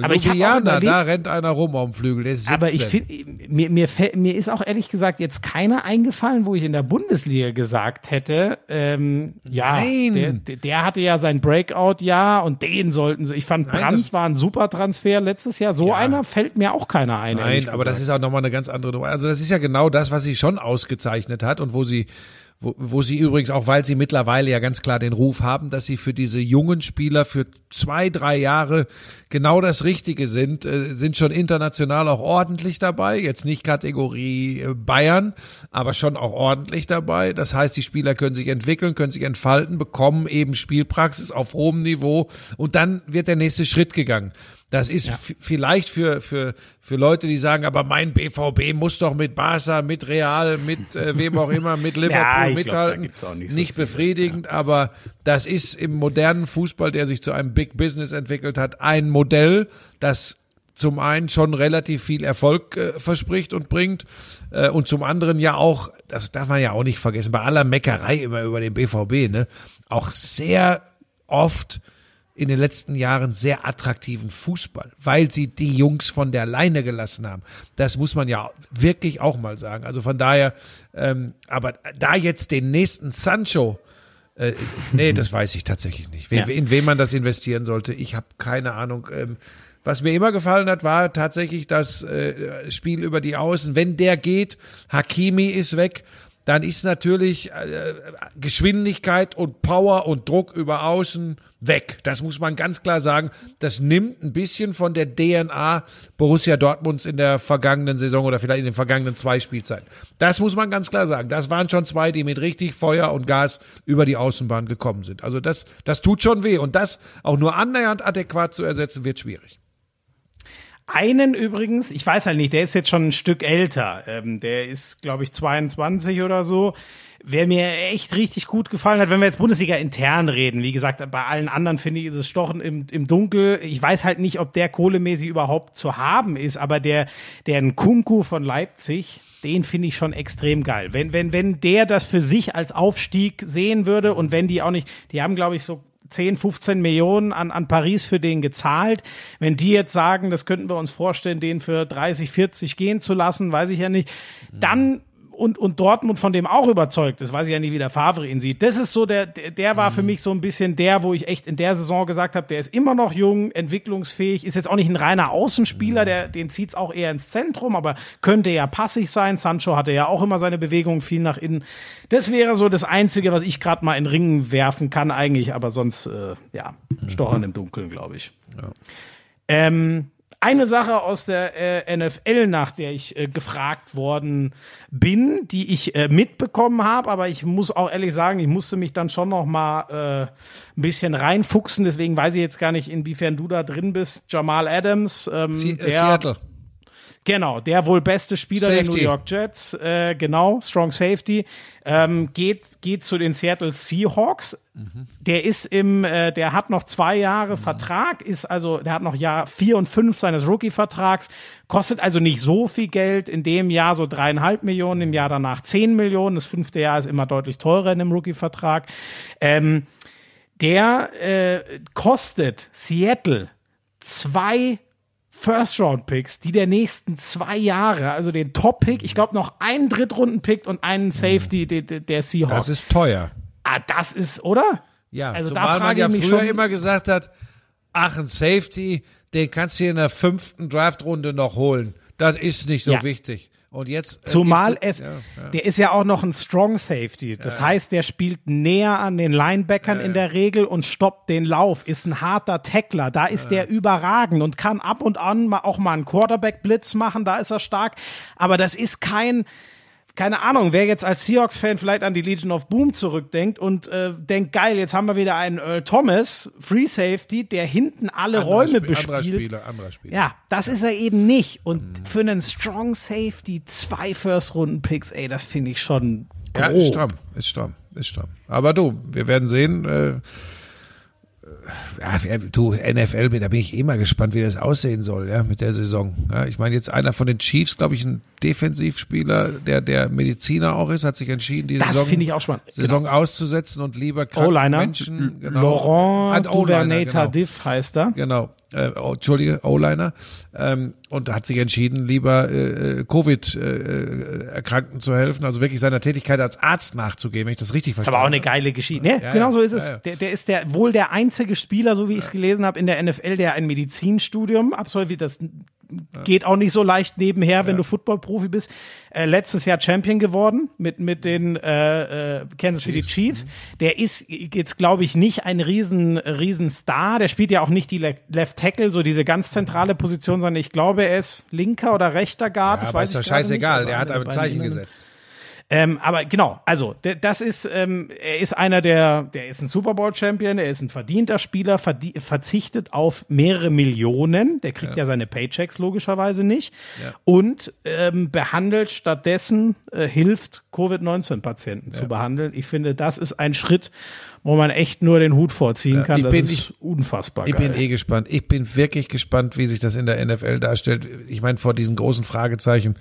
S2: Aber ich
S1: Ljubljana,
S2: überlegt-
S1: da rennt einer rum am Flügel, der ist 17.
S2: Aber ich finde, mir, mir, mir ist auch ehrlich gesagt jetzt keiner eingefallen, wo ich in der Bundesliga gesagt hätte, ähm, ja,
S1: Nein.
S2: Der, der, hatte ja sein Breakout-Jahr und den sollten sie. Ich fand,
S1: Nein,
S2: Brandt war ein super Transfer letztes Jahr. So
S1: Ja.
S2: einer fällt mir auch keiner ein.
S1: Nein, aber das ist auch nochmal eine ganz andere. Also das ist ja genau das, was sie schon ausgezeichnet hat und wo sie, wo, wo sie übrigens auch, weil sie mittlerweile ja ganz klar den Ruf haben, dass sie für diese jungen Spieler für zwei, drei Jahre genau das Richtige sind, äh, sind schon international auch ordentlich dabei. Jetzt nicht Kategorie äh, Bayern, aber schon auch ordentlich dabei. Das heißt, die Spieler können sich entwickeln, können sich entfalten, bekommen eben Spielpraxis auf hohem Niveau und dann wird der nächste Schritt gegangen. Das ist f- vielleicht für, für, für Leute, die sagen, aber mein BVB muss doch mit Barca, mit Real, mit äh, wem auch immer, mit Liverpool
S2: Ja, glaub,
S1: mithalten.
S2: auch nicht so
S1: nicht befriedigend, aber das ist im modernen Fußball, der sich zu einem Big Business entwickelt hat, ein Modell, das zum einen schon relativ viel Erfolg äh, verspricht und bringt äh, und zum anderen ja auch, das darf man ja auch nicht vergessen, bei aller Meckerei immer über den BVB, ne, auch sehr oft in den letzten Jahren sehr attraktiven Fußball, weil sie die Jungs von der Leine gelassen haben. Das muss man ja wirklich auch mal sagen. Also von daher, ähm, aber da jetzt den nächsten Sancho, äh, nee, das weiß ich tatsächlich nicht. We
S2: Ja.
S1: In wen man das investieren sollte, ich habe keine Ahnung. Ähm, was mir immer gefallen hat, war tatsächlich das äh, Spiel über die Außen. Wenn der geht, Hakimi ist weg, dann ist natürlich äh, Geschwindigkeit und Power und Druck über Außen weg. Das muss man ganz klar sagen. Das nimmt ein bisschen von der DNA Borussia Dortmunds in der vergangenen Saison oder vielleicht in den vergangenen zwei Spielzeiten. Das muss man ganz klar sagen. Das waren schon zwei, die mit richtig Feuer und Gas über die Außenbahn gekommen sind. Also das, das tut schon weh. Und das auch nur annähernd adäquat zu ersetzen, wird schwierig.
S2: Einen übrigens, ich weiß halt nicht, der ist jetzt schon ein Stück älter. Ähm, der ist, glaube ich, 22 oder so. Wer mir echt richtig gut gefallen hat, wenn wir jetzt Bundesliga intern reden, wie gesagt, bei allen anderen finde ich, ist es Stochen im, im Dunkel. Ich weiß halt nicht, ob der kohlemäßig überhaupt zu haben ist, aber der, der Nkunku von Leipzig, den finde ich schon extrem geil. Wenn, wenn, wenn der das für sich als Aufstieg sehen würde und wenn die auch nicht, die haben, glaube ich, so 10, 15 Millionen an, an Paris für den gezahlt. Wenn die jetzt sagen, das könnten wir uns vorstellen, den für 30, 40 gehen zu lassen, weiß ich ja nicht, dann und, und Dortmund von dem auch überzeugt ist, weiß ich ja nicht, wie der Favre ihn sieht. Das ist so der, der, war für mich so ein bisschen der, wo ich echt in der Saison gesagt habe, der ist immer noch jung, entwicklungsfähig, ist jetzt auch nicht ein reiner Außenspieler, der, den zieht's auch eher ins Zentrum, aber könnte ja passig sein. Sancho hatte ja auch immer seine Bewegungen viel nach innen. Das wäre so das Einzige, was ich gerade mal in Ringen werfen kann eigentlich, aber sonst, äh, ja, stochern im Dunkeln, glaube ich. Ähm, eine Sache aus der äh, NFL, nach der ich äh, gefragt worden bin, die ich äh, mitbekommen habe, aber ich muss auch ehrlich sagen, ich musste mich dann schon noch mal äh, ein bisschen reinfuchsen, deswegen weiß ich jetzt gar nicht, inwiefern du da drin bist. Jamal Adams, ähm,
S1: Sie, äh,
S2: der,
S1: Seattle.
S2: Genau, der wohl beste Spieler der
S1: Safety.
S2: New York Jets, äh, genau, Strong Safety, ähm, geht, geht zu den Seattle Seahawks. Der ist im, äh, der hat noch zwei Jahre Vertrag, ist also, der hat noch Jahr vier und fünf seines Rookie-Vertrags, kostet also nicht so viel Geld, in dem Jahr so dreieinhalb Millionen, im Jahr danach zehn Millionen, das fünfte Jahr ist immer deutlich teurer in dem Rookie-Vertrag. Ähm, der äh, kostet Seattle zwei First-Round-Picks, die der nächsten zwei Jahre, also den Top-Pick, ich glaube noch einen Drittrunden-Pick und einen Safety der, der der Seahawks.
S1: Das ist teuer.
S2: ah, das ist, oder?
S1: Ja,
S2: Also da
S1: zumal man
S2: frage
S1: ja
S2: ich mich
S1: früher
S2: schon-
S1: immer gesagt hat, ach, ein Safety, den kannst du in der fünften Draftrunde noch holen. Das ist nicht so
S2: Ja.
S1: wichtig. Und jetzt äh,
S2: Zumal es,
S1: ja, ja.
S2: der ist ja auch noch ein Strong Safety. Das heißt, der spielt näher an den Linebackern in der Regel und stoppt den Lauf, ist ein harter Tackler. Da ist der überragend und kann ab und an mal auch mal einen Quarterback-Blitz machen. Da ist er stark. Aber das ist kein, keine Ahnung, wer jetzt als Seahawks-Fan vielleicht an die Legion of Boom zurückdenkt und äh, denkt, geil, jetzt haben wir wieder einen Earl Thomas, Free Safety, der hinten alle
S1: Anderer
S2: Räume
S1: Sp-
S2: bespielt.
S1: Anderer Spieler, anderer Spieler.
S2: Ja, das ist er eben nicht. Und für einen Strong Safety zwei First-Runden-Picks, ey, das finde ich schon
S1: Ja,
S2: grob.
S1: ist stramm, ist stramm, ist stramm. Aber du, wir werden sehen. Äh, ja, wer- du, NFL, da bin ich eh mal gespannt, wie das aussehen soll, ja, mit der Saison. Ja, ich meine, jetzt einer von den Chiefs, glaube ich, ein Defensivspieler, der, der Mediziner auch ist, hat sich entschieden, die
S2: Das
S1: Saison,
S2: spannend.
S1: Saison auszusetzen und lieber kranken Menschen, genau.
S2: Laurent Duvernay
S1: genau.
S2: Heißt er.
S1: Genau, äh, oh, Entschuldige, O-Liner. Ähm, und hat sich entschieden, lieber äh, Covid-Erkrankten zu helfen, also wirklich seiner Tätigkeit als Arzt nachzugehen, wenn ich das richtig
S2: Ist
S1: verstanden
S2: aber auch eine geile Geschichte. Ne,
S1: Ja,
S2: genau
S1: ja,
S2: so ist es.
S1: ja.
S2: Der, der ist der wohl der einzige Spieler, so wie ich es gelesen habe, in der NFL, der ein Medizinstudium absolviert. Das geht auch nicht so leicht nebenher, wenn du Football-Profi bist. Äh, letztes Jahr Champion geworden mit, mit den äh, äh, Kansas City Chiefs. Der ist jetzt, glaube ich, nicht ein riesen, riesen Star. Der spielt ja auch nicht die Le Left Tackle, so diese ganz zentrale Position, sondern ich glaube, er ist linker oder rechter Guard.
S1: Ja,
S2: das weiß
S1: ist doch scheißegal,
S2: nicht.
S1: der
S2: Also
S1: hat
S2: eine
S1: ein
S2: der
S1: Zeichen gesetzt.
S2: Ähm, aber genau, also das ist, ähm, er ist einer der, der ist ein Super Bowl Champion, er ist ein verdienter Spieler, verzichtet auf mehrere Millionen, der kriegt ja, seine Paychecks logischerweise nicht
S1: Ja.
S2: und ähm, behandelt stattdessen, äh, hilft Covid-19-Patienten zu behandeln. Ich finde, das ist ein Schritt, wo man echt nur den Hut vorziehen kann.
S1: ich
S2: das
S1: bin-
S2: ist
S1: ich-
S2: unfassbar
S1: Ich
S2: geil.
S1: bin eh gespannt. Ich bin wirklich gespannt, wie sich das in der NFL darstellt. Ich meine, vor diesen großen Fragezeichen.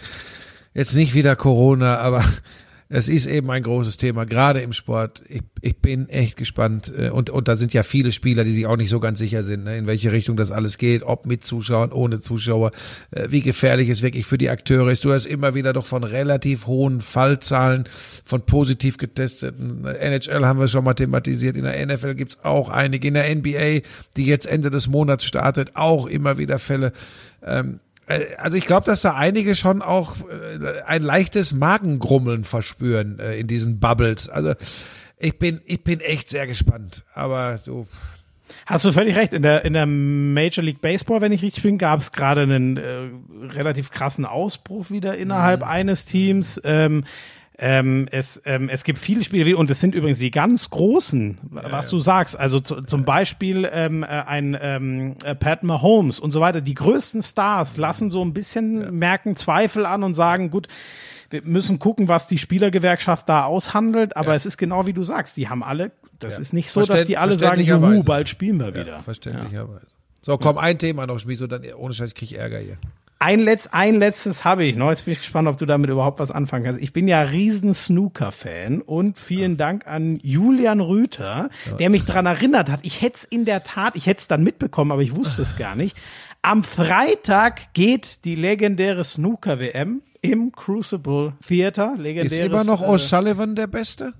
S1: Jetzt nicht wieder Corona, aber es ist eben ein großes Thema, gerade im Sport. Ich, ich bin echt gespannt. Äh, Und, und da sind ja viele Spieler, die sich auch nicht so ganz sicher sind, ne, in welche Richtung das alles geht, ob mit Zuschauern, ohne Zuschauer, äh, wie gefährlich es wirklich für die Akteure ist. Du hast immer wieder doch von relativ hohen Fallzahlen von positiv getesteten. NHL haben wir schon mal thematisiert. In der NFL gibt's auch einige. In der NBA, die jetzt Ende des Monats startet, auch immer wieder Fälle. Ähm, äh, also ich glaube, dass da einige schon auch äh, ein leichtes Magengrummeln verspüren äh, in diesen Bubbles. Also ich bin, ich bin echt sehr gespannt. Aber du,
S2: Hast du völlig recht. In der, in der Major League Baseball, wenn ich richtig bin, gab es gerade einen äh, relativ krassen Ausbruch wieder innerhalb eines Teams. Ähm, ähm, es, ähm, es gibt viele Spiele und es sind übrigens die ganz großen, was du sagst. Also zu, zum Beispiel ähm, äh, ein ähm, äh, Pat Mahomes und so weiter. Die größten Stars lassen so ein bisschen merken Zweifel an und sagen, gut, wir müssen gucken, was die Spielergewerkschaft da aushandelt. Aber
S1: Ja.
S2: es ist genau wie du sagst. Die haben alle, das
S1: Ja.
S2: ist nicht so, dass die alle sagen, juhu, bald spielen wir wieder.
S1: ja, verständlicherweise. So, komm, ein Thema noch, Schmies, und dann ohne Scheiß krieg ich Ärger hier.
S2: Ein, Letz-, ein letztes habe ich noch. Jetzt bin ich gespannt, ob du damit überhaupt was anfangen kannst. Ich bin ja riesen Snooker-Fan und vielen Dank an Julian Rüther, der mich daran erinnert hat. Ich hätte es in der Tat, ich hätte es dann mitbekommen, aber ich wusste es gar nicht. Am Freitag geht die legendäre Snooker-WM im Crucible Theater, legendäres.
S1: Ist immer noch
S2: äh,
S1: O'Sullivan der Beste?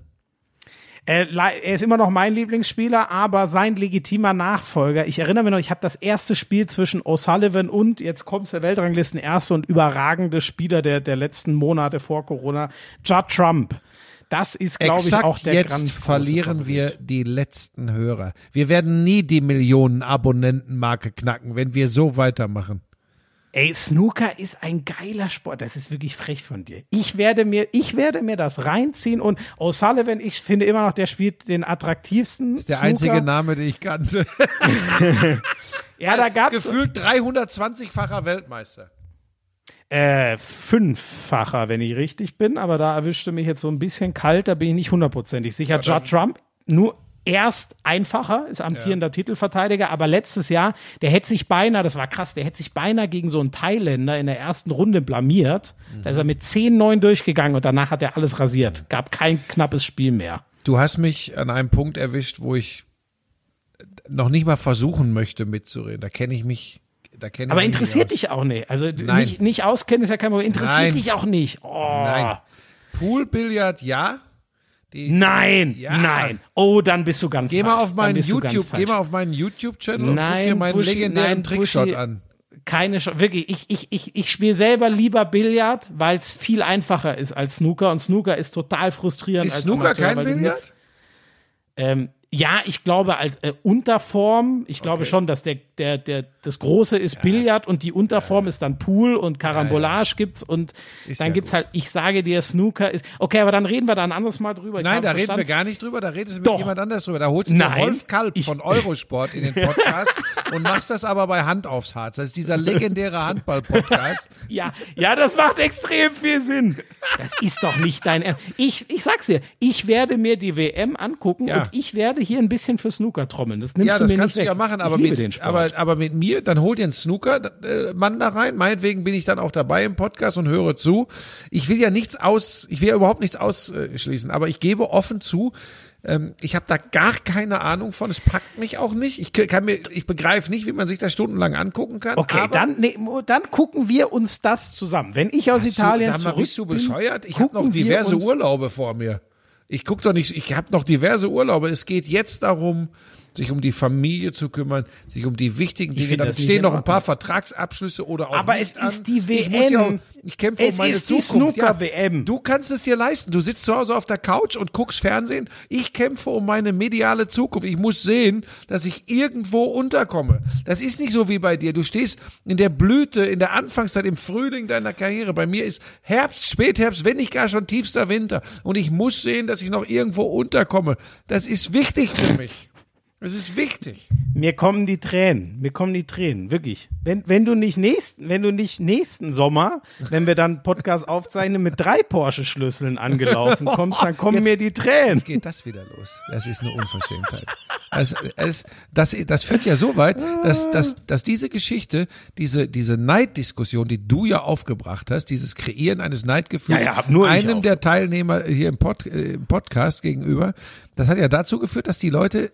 S2: Er, lei- er ist immer noch mein Lieblingsspieler, aber sein legitimer Nachfolger. Ich erinnere mich noch, ich habe das erste Spiel zwischen O'Sullivan und, jetzt kommt der Weltranglisten erste und überragende Spieler der, der letzten Monate vor Corona, Judd Trump. Das ist, glaube ich, auch der
S1: jetzt
S2: ganz
S1: verlieren
S2: Favorit.
S1: wir die letzten Hörer. Wir werden nie die Millionen Abonnentenmarke knacken, wenn wir so weitermachen.
S2: Ey, Snooker ist ein geiler Sport. Das ist wirklich frech von dir. Ich werde mir, ich werde mir das reinziehen und O'Sullivan, ich finde immer noch, der spielt den attraktivsten.
S1: Das ist der
S2: Snooker.
S1: einzige Name, den ich kannte.
S2: Ja, da gab's
S1: Gefühlt 320-facher Weltmeister.
S2: äh, fünffacher, wenn ich richtig bin, aber da erwischte mich jetzt so ein bisschen kalt, da bin ich nicht hundertprozentig sicher. Judd Trump, nur erst einfacher, ist amtierender Titelverteidiger, aber letztes Jahr, der hätte sich beinahe, das war krass, der hätte sich beinahe gegen so einen Thailänder in der ersten Runde blamiert. Da ist er mit 10-9 durchgegangen und danach hat er alles rasiert. Gab kein knappes Spiel mehr.
S1: Du hast mich an einem Punkt erwischt, wo ich noch nicht mal versuchen möchte mitzureden. Da kenne ich mich. Da kenne ich
S2: Aber interessiert dich auch nicht. Also
S1: Nein.
S2: nicht, nicht auskennen ist ja kein Problem. Interessiert
S1: Nein.
S2: dich auch nicht. Oh.
S1: Nein. Poolbillard, ja. Die,
S2: Nein,
S1: Ja.
S2: nein. Oh, dann bist du ganz
S1: Geh
S2: falsch.
S1: mal auf meinen YouTube, geh mal auf meinen YouTube-Channel und guck dir meinen
S2: Buschi,
S1: legendären
S2: nein,
S1: Trickshot
S2: Buschi.
S1: an.
S2: Keine Chance. Wirklich, ich, ich, ich, ich spiele selber lieber Billard, weil es viel einfacher ist als Snooker und Snooker ist total frustrierend.
S1: Ist
S2: als
S1: Snooker
S2: Amateur,
S1: kein Billard?
S2: Ähm, ja, ich glaube als äh, Unterform, ich glaube
S1: Okay.
S2: schon, dass der, der, der, das Große ist Billard und die Unterform ist dann Pool und Karambolage gibt's und
S1: Ist
S2: dann
S1: ja
S2: gibt's
S1: gut.
S2: halt, ich sage dir, Snooker ist, okay, aber dann reden wir da ein anderes Mal drüber. Ich
S1: Nein, da reden wir
S2: verstanden.
S1: gar nicht drüber, da redest du mit
S2: Doch.
S1: jemand anders drüber. Da holst du
S2: Nein.
S1: Rolf Kalb
S2: Ich-
S1: von Eurosport in den Podcast und machst das aber bei Hand aufs Harz. Das ist dieser legendäre Handball-Podcast.
S2: Ja, ja, das macht extrem viel Sinn. Das ist doch nicht dein Ernst. Ich, ich sag's dir, ich werde mir die WM angucken
S1: Ja.
S2: und ich werde hier ein bisschen für Snooker trommeln. Das nimmst
S1: Ja,
S2: du
S1: das
S2: mir
S1: kannst
S2: nicht
S1: du
S2: weg.
S1: ja machen, aber mit, aber, aber mit mir, dann hol dir einen Snooker-Mann da rein. Meinetwegen bin ich dann auch dabei im Podcast und höre zu. Ich will ja nichts aus, ich will ja überhaupt nichts ausschließen, aber ich gebe offen zu, ähm, ich habe da gar keine Ahnung von. Es packt mich auch nicht. Ich kann mir, ich begreife nicht, wie man sich das stundenlang angucken kann.
S2: okay, dann, nee, dann gucken wir uns das zusammen. Wenn ich aus
S1: Bist du-
S2: Italien
S1: Sag mal,
S2: zurück
S1: bist du bescheuert? Ich habe noch diverse Urlaube vor mir. Ich guck doch nicht, ich habe noch diverse Urlaube. Es geht jetzt darum, sich um die Familie zu kümmern, sich um die wichtigen Dinge. Dann
S2: nicht
S1: stehen noch ein paar Vertragsabschlüsse oder auch
S2: Aber es ist
S1: an.
S2: die
S1: Ich, muss ja,
S2: WM.
S1: ich kämpfe
S2: Es
S1: um meine
S2: ist die
S1: Zukunft.
S2: Snooker-WM.
S1: Du kannst es dir leisten. Du sitzt zu Hause auf der Couch und guckst Fernsehen. Ich kämpfe um meine mediale Zukunft. Ich muss sehen, dass ich irgendwo unterkomme. Das ist nicht so wie bei dir. Du stehst in der Blüte, in der Anfangszeit, im Frühling deiner Karriere. Bei mir ist Herbst, Spätherbst, wenn nicht gar schon tiefster Winter. Und ich muss sehen, dass ich noch irgendwo unterkomme. Das ist wichtig für mich. Es ist wichtig.
S2: Mir kommen die Tränen, mir kommen die Tränen, wirklich. Wenn, wenn du nicht nächsten, wenn du nicht nächsten Sommer, wenn wir dann Podcast aufzeichnen, mit drei Porsche-Schlüsseln angelaufen kommst, dann kommen
S1: Jetzt-
S2: mir die Tränen.
S1: Jetzt geht das wieder los. Das ist eine Unverschämtheit. Das, es, das, das führt ja so weit, dass, dass, dass diese Geschichte, diese, diese Neiddiskussion, die du ja aufgebracht hast, dieses Kreieren eines Neidgefühls,
S2: Ja, ja,
S1: einem der Teilnehmer hier im, Pod, äh, im Podcast gegenüber, das hat ja dazu geführt, dass die Leute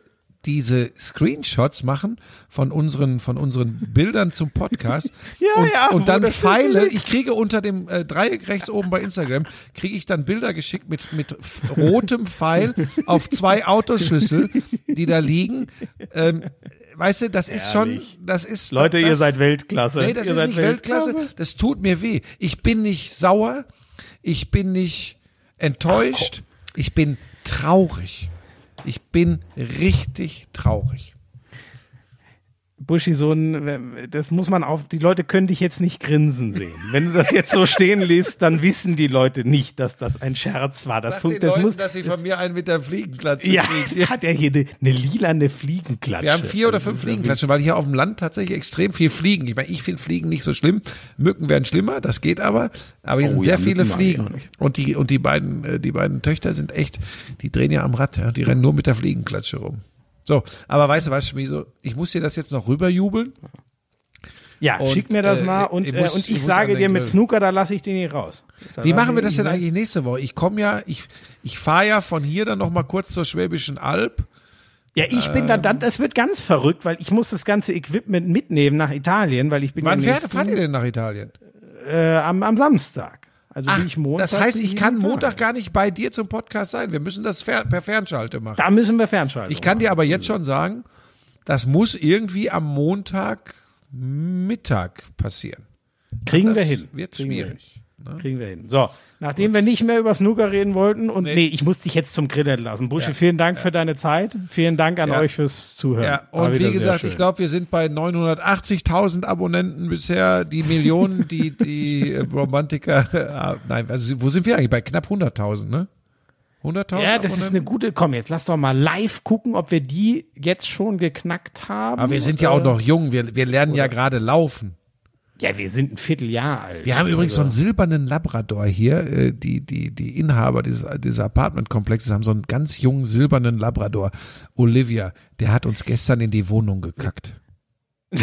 S1: diese Screenshots machen von unseren von unseren Bildern zum Podcast
S2: Ja,
S1: und,
S2: ja,
S1: und dann Pfeile. Ich kriege unter dem äh, Dreieck rechts oben bei Instagram kriege ich dann Bilder geschickt mit mit rotem Pfeil auf zwei Autoschlüssel, die da liegen. Ähm, weißt du, das ist
S2: Ehrlich.
S1: schon, das ist
S2: Leute, ihr
S1: das,
S2: seid Weltklasse.
S1: Nee, das
S2: ihr
S1: ist
S2: seid
S1: nicht Weltklasse. Das tut mir weh. Ich bin nicht sauer. Ich bin nicht enttäuscht. Ich bin traurig. Ich bin richtig traurig.
S2: Buschi, so ein, das muss man auf, die Leute können dich jetzt nicht grinsen sehen. Wenn du das jetzt so stehen lässt, dann wissen die Leute nicht, dass das ein Scherz war. Das,
S1: Sag
S2: fun-
S1: den
S2: das
S1: Leuten,
S2: muss,
S1: dass sie von mir einen mit der Fliegenklatsche
S2: ja,
S1: kriegen.
S2: hat er hier eine, eine lilane Fliegenklatsche.
S1: Wir haben vier oder fünf
S2: ja
S1: Fliegenklatschen, weil hier auf dem Land tatsächlich extrem viel fliegen. Ich meine, ich finde Fliegen nicht so schlimm. Mücken werden schlimmer, das geht aber. Aber hier
S2: Oh
S1: sind
S2: ja,
S1: sehr viele
S2: Mücken ich auch
S1: Fliegen. Und die, und die beiden, äh, die beiden Töchter sind echt, die drehen ja am Rad, ja. Die rennen nur mit der Fliegenklatsche rum. So, aber weißt du was, Schmieso? Ich muss dir das jetzt noch rüberjubeln.
S2: Ja,
S1: Und,
S2: schick mir das
S1: äh,
S2: mal und,
S1: ich
S2: äh,
S1: muss-
S2: und
S1: ich
S2: ich, sage dir mit. Snooker, da lasse ich den nicht raus. Da
S1: Wie machen wir das denn
S2: ich-
S1: eigentlich nächste Woche? Ich komme ja, ich, ich fahre ja von hier dann noch mal kurz zur Schwäbischen Alb.
S2: Ja, ich bin dann, dann, das wird ganz verrückt, weil ich muss das ganze Equipment mitnehmen nach Italien, weil ich bin
S1: Wann
S2: ja
S1: fährt,
S2: nächsten,
S1: fahrt ihr denn nach Italien?
S2: äh, am, am Samstag. Also
S1: Ach,
S2: Montag.
S1: das heißt, ich kann. Montag gar nicht bei dir zum Podcast sein. Wir müssen das fer per Fernschalte machen.
S2: Da müssen wir Fernschalten.
S1: Ich kann dir aber jetzt schon sagen, das muss irgendwie am Montag Mittag passieren.
S2: Kriegen
S1: Das
S2: wir hin.
S1: wird
S2: Kriegen
S1: schwierig. Ne?
S2: Kriegen wir hin. So, nachdem wir nicht mehr über Snooker reden wollten und nee, ich muss dich jetzt zum Grill entlassen. Buschi,
S1: Ja.
S2: vielen Dank für deine Zeit. Vielen Dank an
S1: Ja.
S2: euch fürs Zuhören.
S1: Ja, und wie gesagt, ich glaube, wir sind bei 980.000 Abonnenten bisher. Die Millionen, die die äh, Romantiker, äh, nein, also, wo sind wir eigentlich? Bei knapp 100.000, ne? 100.000
S2: Ja, das ist eine gute. Komm, jetzt lass doch mal live gucken, ob wir die jetzt schon geknackt haben.
S1: Aber wir sind ja auch
S2: Oder-
S1: noch jung. Wir, wir lernen ja gerade laufen.
S2: Ja, wir sind ein Vierteljahr alt.
S1: Wir haben übrigens so einen
S2: Also,
S1: silbernen Labrador hier. Äh, Die, die, die Inhaber dieses, dieses Apartmentkomplexes haben so einen ganz jungen silbernen Labrador. Olivia, der hat uns gestern in die Wohnung gekackt.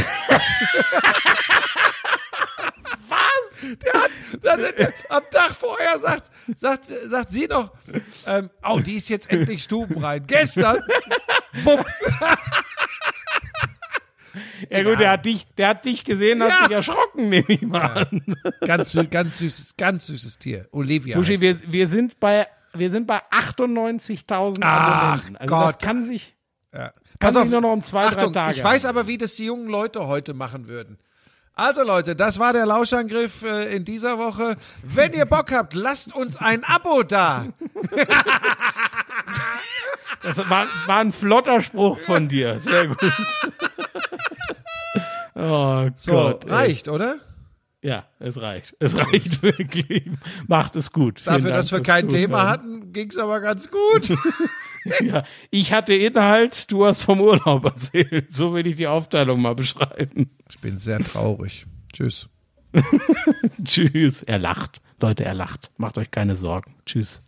S1: Was? Der hat, der, der, der, am Tag vorher sagt, sagt, sagt sie noch, ähm, oh, die ist jetzt endlich stubenrein. Gestern, wupp,
S2: Ja gut, der hat dich, der hat dich gesehen, hat
S1: Ja.
S2: sich erschrocken, nehme ich mal an.
S1: ganz, ganz süßes, ganz süßes Tier. Olivia.
S2: Buschi, wir, wir sind bei, wir sind bei 98.000
S1: Ach
S2: Abonnenten. Also das
S1: Gott.
S2: kann sich,
S1: Ja.
S2: Kann sich nur noch um zwei, drei
S1: Achtung,
S2: Tage
S1: Ich weiß aber, wie das die jungen Leute heute machen würden. Also Leute, das war der Lauschangriff äh, in dieser Woche. Wenn ihr Bock habt, lasst uns ein Abo da.
S2: das war, war ein flotter Spruch von dir. Sehr gut. Oh
S1: So,
S2: Gott. ey.
S1: reicht, oder?
S2: Ja, es reicht. Es reicht wirklich. Macht es gut. Vielen
S1: Dafür,
S2: Dank
S1: dass wir kein Thema
S2: Zuhören.
S1: hatten, ging's aber ganz gut.
S2: Ja, ich hatte Inhalt, du hast vom Urlaub erzählt. So will ich die Aufteilung mal beschreiben.
S1: Ich bin sehr traurig. Tschüss.
S2: Tschüss. Er lacht. Leute, er lacht. Macht euch keine Sorgen. Tschüss.